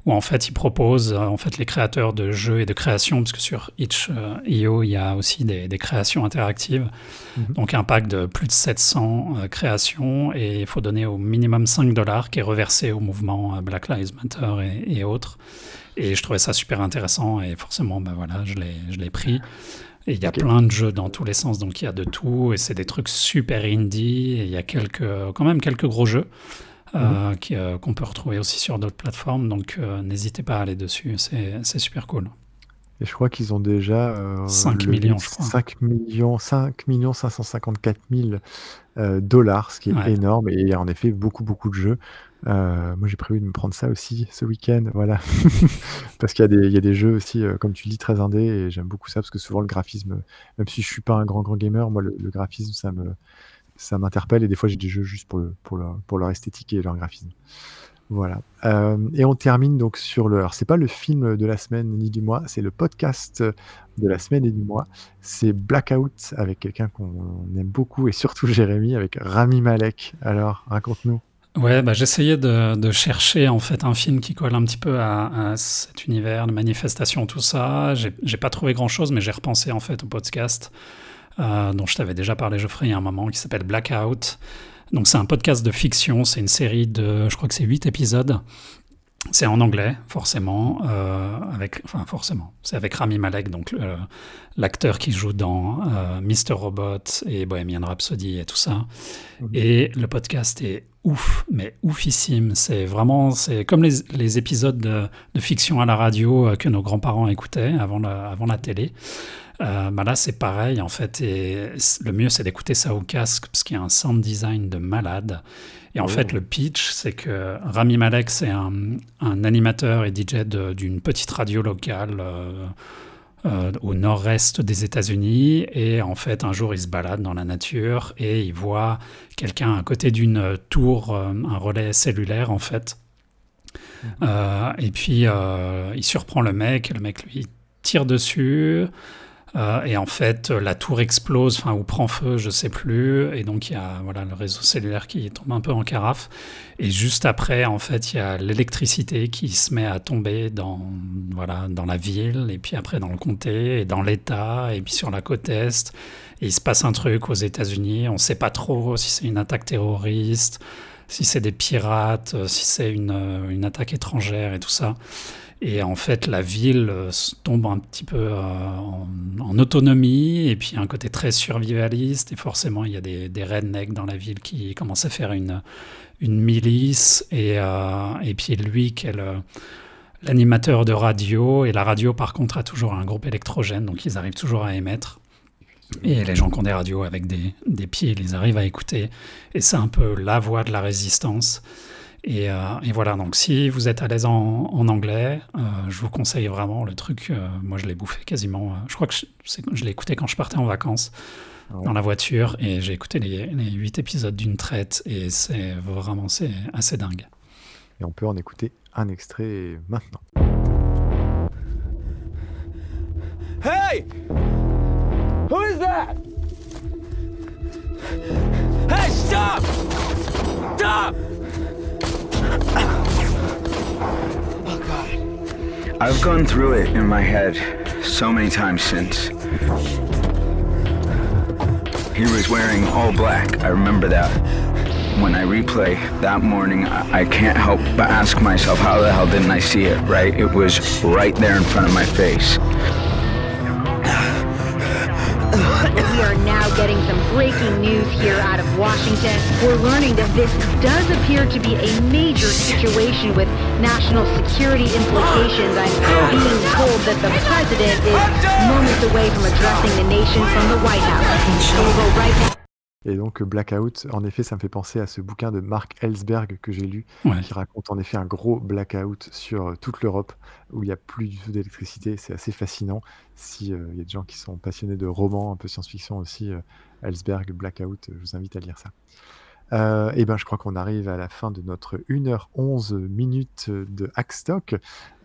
où en fait ils proposent euh, en fait les créateurs de jeux et de créations, parce que sur itch.io il y a aussi des, des créations interactives, Mhm. donc un pack de plus de 700 euh, créations et il faut donner au minimum 5 dollars qui est reversé au mouvement euh, Black Lives Matter et, et autres. Et je trouvais ça super intéressant et forcément ben voilà je l'ai je l'ai pris. Et il y a plein de jeux dans tous les sens, donc il y a de tout, et c'est des trucs super indie, et il y a quelques, quand même quelques gros jeux euh, qui, euh, qu'on peut retrouver aussi sur d'autres plateformes, donc euh, n'hésitez pas à aller dessus, c'est, super cool. Et je crois qu'ils ont déjà. euh, 5 levé millions, je crois. 5 millions, 5 millions 554 000 euh, dollars, ce qui est Ouais. énorme. Et il y a en effet beaucoup, beaucoup de jeux. Euh, moi, j'ai prévu de me prendre ça aussi ce week-end. Voilà. parce qu'il y, a des- il y a des jeux aussi, comme tu dis, très indés. Et j'aime beaucoup ça parce que souvent, le graphisme, même si je suis pas un grand, grand gamer, moi, le, le graphisme, ça me. Ça m'interpelle et des fois j'ai des jeux juste pour, le, pour, leur, esthétique et leur graphisme. Voilà. Euh, et on termine donc sur le. Alors, c'est pas le film de la semaine ni du mois, c'est le podcast de la semaine et du mois. C'est Blackout avec quelqu'un qu'on aime beaucoup et surtout Jérémy avec Rami Malek. Alors, raconte-nous. Ouais, bah, j'essayais de, de chercher en fait un film qui colle un petit peu à, cet univers de manifestation, tout ça. J'ai pas trouvé grand chose, mais j'ai repensé en fait au podcast euh, dont je t'avais déjà parlé, Geoffrey, il y a un moment, qui s'appelle Blackout. Donc c'est un podcast de fiction, c'est une série de, je crois que c'est 8 épisodes. C'est en anglais, forcément, euh, avec, enfin forcément. c'est avec Rami Malek, donc l'acteur qui joue dans Mr. Robot et Bohemian Rhapsody et tout ça. Et le podcast est ouf, mais oufissime. C'est vraiment, c'est comme les, épisodes de, fiction à la radio que nos grands-parents écoutaient avant la, avant la télé. Bah là, c'est pareil, en fait. Et le mieux, c'est d'écouter ça au casque, parce qu'il y a un sound design de malade. Et en fait, oh. le pitch, c'est que Rami Malek, c'est un, animateur et DJ d'une petite radio locale euh, euh, au nord-est des États-Unis. Et en fait, un jour, il se balade dans la nature et il voit quelqu'un à côté d'une tour, euh, un relais cellulaire, en fait. Mhm. et puis, il surprend le mec, et le mec lui tire dessus. Euh, et en fait, la tour explose, enfin, ou prend feu, je sais plus. Et donc, il y a voilà, le réseau cellulaire qui tombe un peu en carafe. Et juste après, en fait, il y a l'électricité qui se met à tomber dans, voilà, dans la ville, et puis après dans le comté, et dans l'État, et puis sur la côte Est. Et il se passe un truc aux États-Unis. On ne sait pas trop si c'est une attaque terroriste, si c'est des pirates, si c'est une, une attaque étrangère et tout ça. Et en fait, la ville euh, tombe un petit peu euh, en, autonomie, et puis un côté très survivaliste, et forcément, il y a des, rednecks dans la ville qui commencent à faire une, une milice, et, euh, et puis lui, qui est l'animateur de radio, et la radio, par contre, a toujours un groupe électrogène, donc ils arrivent toujours à émettre. Et les gens qui ont des radios avec des, des pieds, ils arrivent à écouter, et c'est un peu la voix de la résistance. Euh, et, voilà, donc si vous êtes à l'aise en, anglais, euh, je vous conseille vraiment le truc. Euh, moi, je l'ai bouffé quasiment. je crois que je, je l'ai écouté quand je partais en vacances ah dans la voiture et j'ai écouté les, huit épisodes d'une traite et c'est vraiment c'est assez dingue. Et on peut en écouter un extrait maintenant. Hey! Who is that? Hey, stop! Stop! I've gone through it in my head so many times since. He was wearing all black. I remember that. When I replay that morning, I can't help but ask myself, how the hell didn't I see it, right? It was right there in front of my face. Are now getting some breaking news here out of Washington. We're learning that this does appear to be a major situation with national security implications. I'm being told that the president is moments away from addressing the nation from the White House. So. Et donc Blackout, en effet, ça me fait penser à ce bouquin de Mark Ellsberg que j'ai lu, qui raconte en effet un gros blackout sur euh, toute l'Europe, où il n'y a plus du tout d'électricité. C'est assez fascinant. Si euh, il y a des gens qui sont passionnés de romans, un peu science-fiction aussi, euh, Ellsberg, Blackout, je vous invite à lire ça. Euh, et ben, je crois qu'on arrive à la fin de notre 1h11 minutes de Hackstock.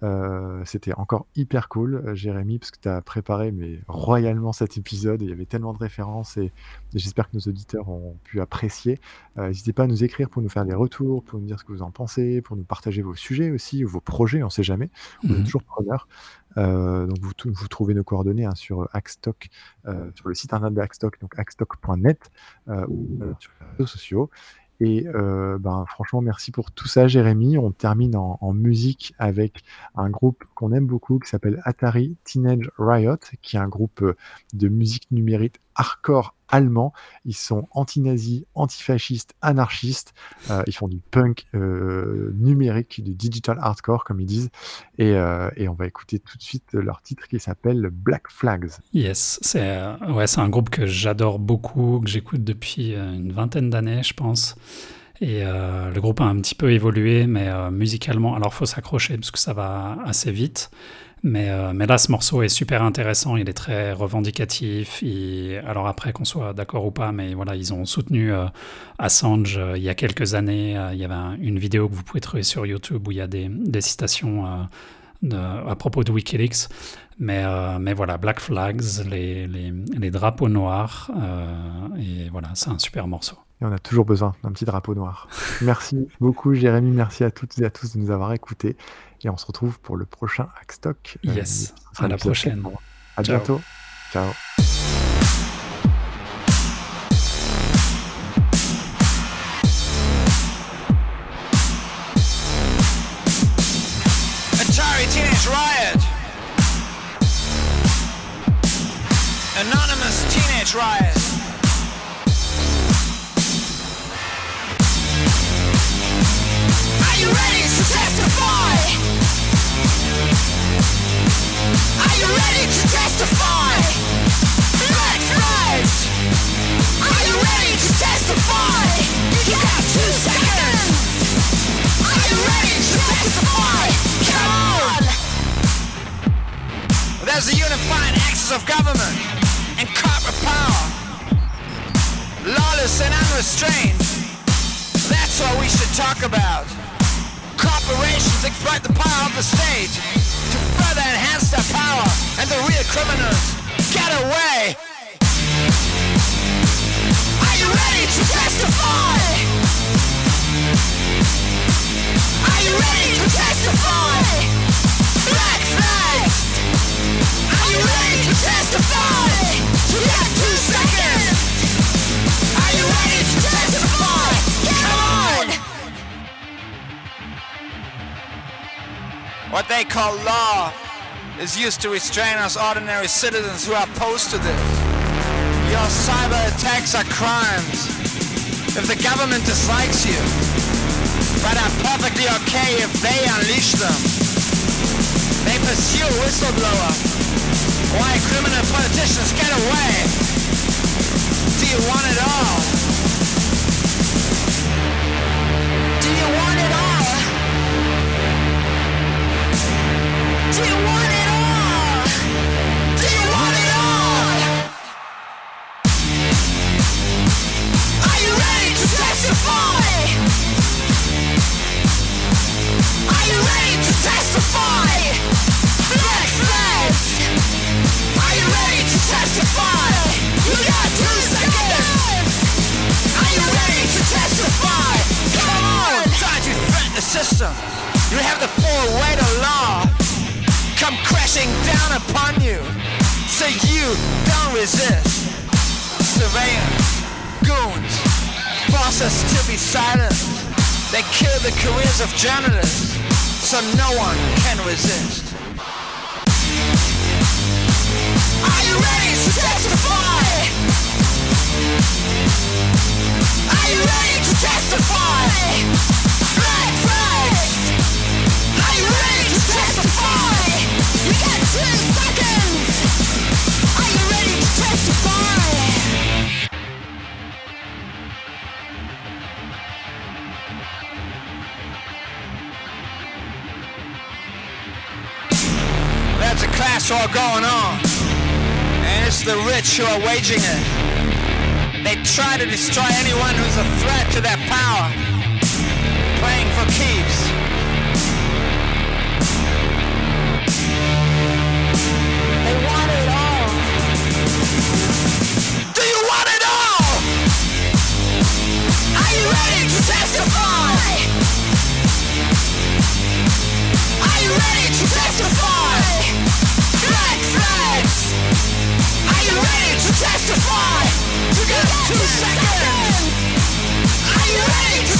Euh, c'était encore hyper cool, euh, Jérémy, parce que tu as préparé mais royalement cet épisode. il y avait tellement de références et, j'espère que nos auditeurs ont pu apprécier. N'hésitez pas à nous écrire pour nous faire des retours, pour nous dire ce que vous en pensez, pour nous partager vos sujets aussi, ou vos projets, on ne sait jamais. On est mmh toujours preneurs. Donc vous, trouvez nos coordonnées hein, sur Hackstock, sur le site internet de Hackstock, donc hackstock.net, ou sur les réseaux sociaux. Et ben, franchement, merci pour tout ça, Jérémy. On termine en, en musique avec un groupe qu'on aime beaucoup qui s'appelle Atari Teenage Riot, qui est un groupe de musique numérique hardcore allemand. Ils sont anti-nazis, antifascistes, anarchistes. Euh, ils font du punk euh, numérique, du digital hardcore, comme ils disent. Et, euh, et, on va écouter tout de suite leur titre qui s'appelle Black Flags. Yes, c'est ouais, un groupe que j'adore beaucoup, que j'écoute depuis une vingtaine d'années, je pense. Et le groupe a un petit peu évolué, mais musicalement, alors faut s'accrocher parce que ça va assez vite. Mais, euh, mais, là, ce morceau est super intéressant, il est très revendicatif. alors après, qu'on soit d'accord ou pas, mais voilà, ils ont soutenu euh, Assange euh, il y a quelques années. il y avait une vidéo que vous pouvez trouver sur YouTube où il y a des, citations à propos de Wikileaks. Mais, voilà, Black Flags, les, les drapeaux noirs, et voilà, c'est un super morceau. Et on a toujours besoin d'un petit drapeau noir. Merci beaucoup, Jérémy. Merci à toutes et à tous de nous avoir écoutés. Et on se retrouve pour le prochain Hackstock. Euh, yes, à la prochaine. À bientôt. Ciao. There's unified axis of government and corporate power. Lawless and unrestrained. That's what we should talk about. Corporations exploit the power of the state to further enhance their power, and the real criminals get away. Are you ready to testify? Are you ready to testify? Black flags! Are you ready to testify? You got two seconds! Are you ready to testify? What they call law is used to restrain us ordinary citizens who are opposed to this. Your cyber attacks are crimes. If the government dislikes you, but are perfectly okay if they unleash them. They pursue whistleblower. Why criminal politicians get away? Do you want it all? You have the full weight of law. Come crashing down upon you. So you don't resist. Surveillance, goons, force us to be silent. They kill the careers of journalists, so no one can resist. Are you ready to testify? Are you ready to testify? War going on, and it's the rich who are waging it. They try to destroy anyone who's a threat to their power, playing for keeps. Testify? Are you ready to testify? Right, right. Are you ready to testify? Got two seconds! Are you ready to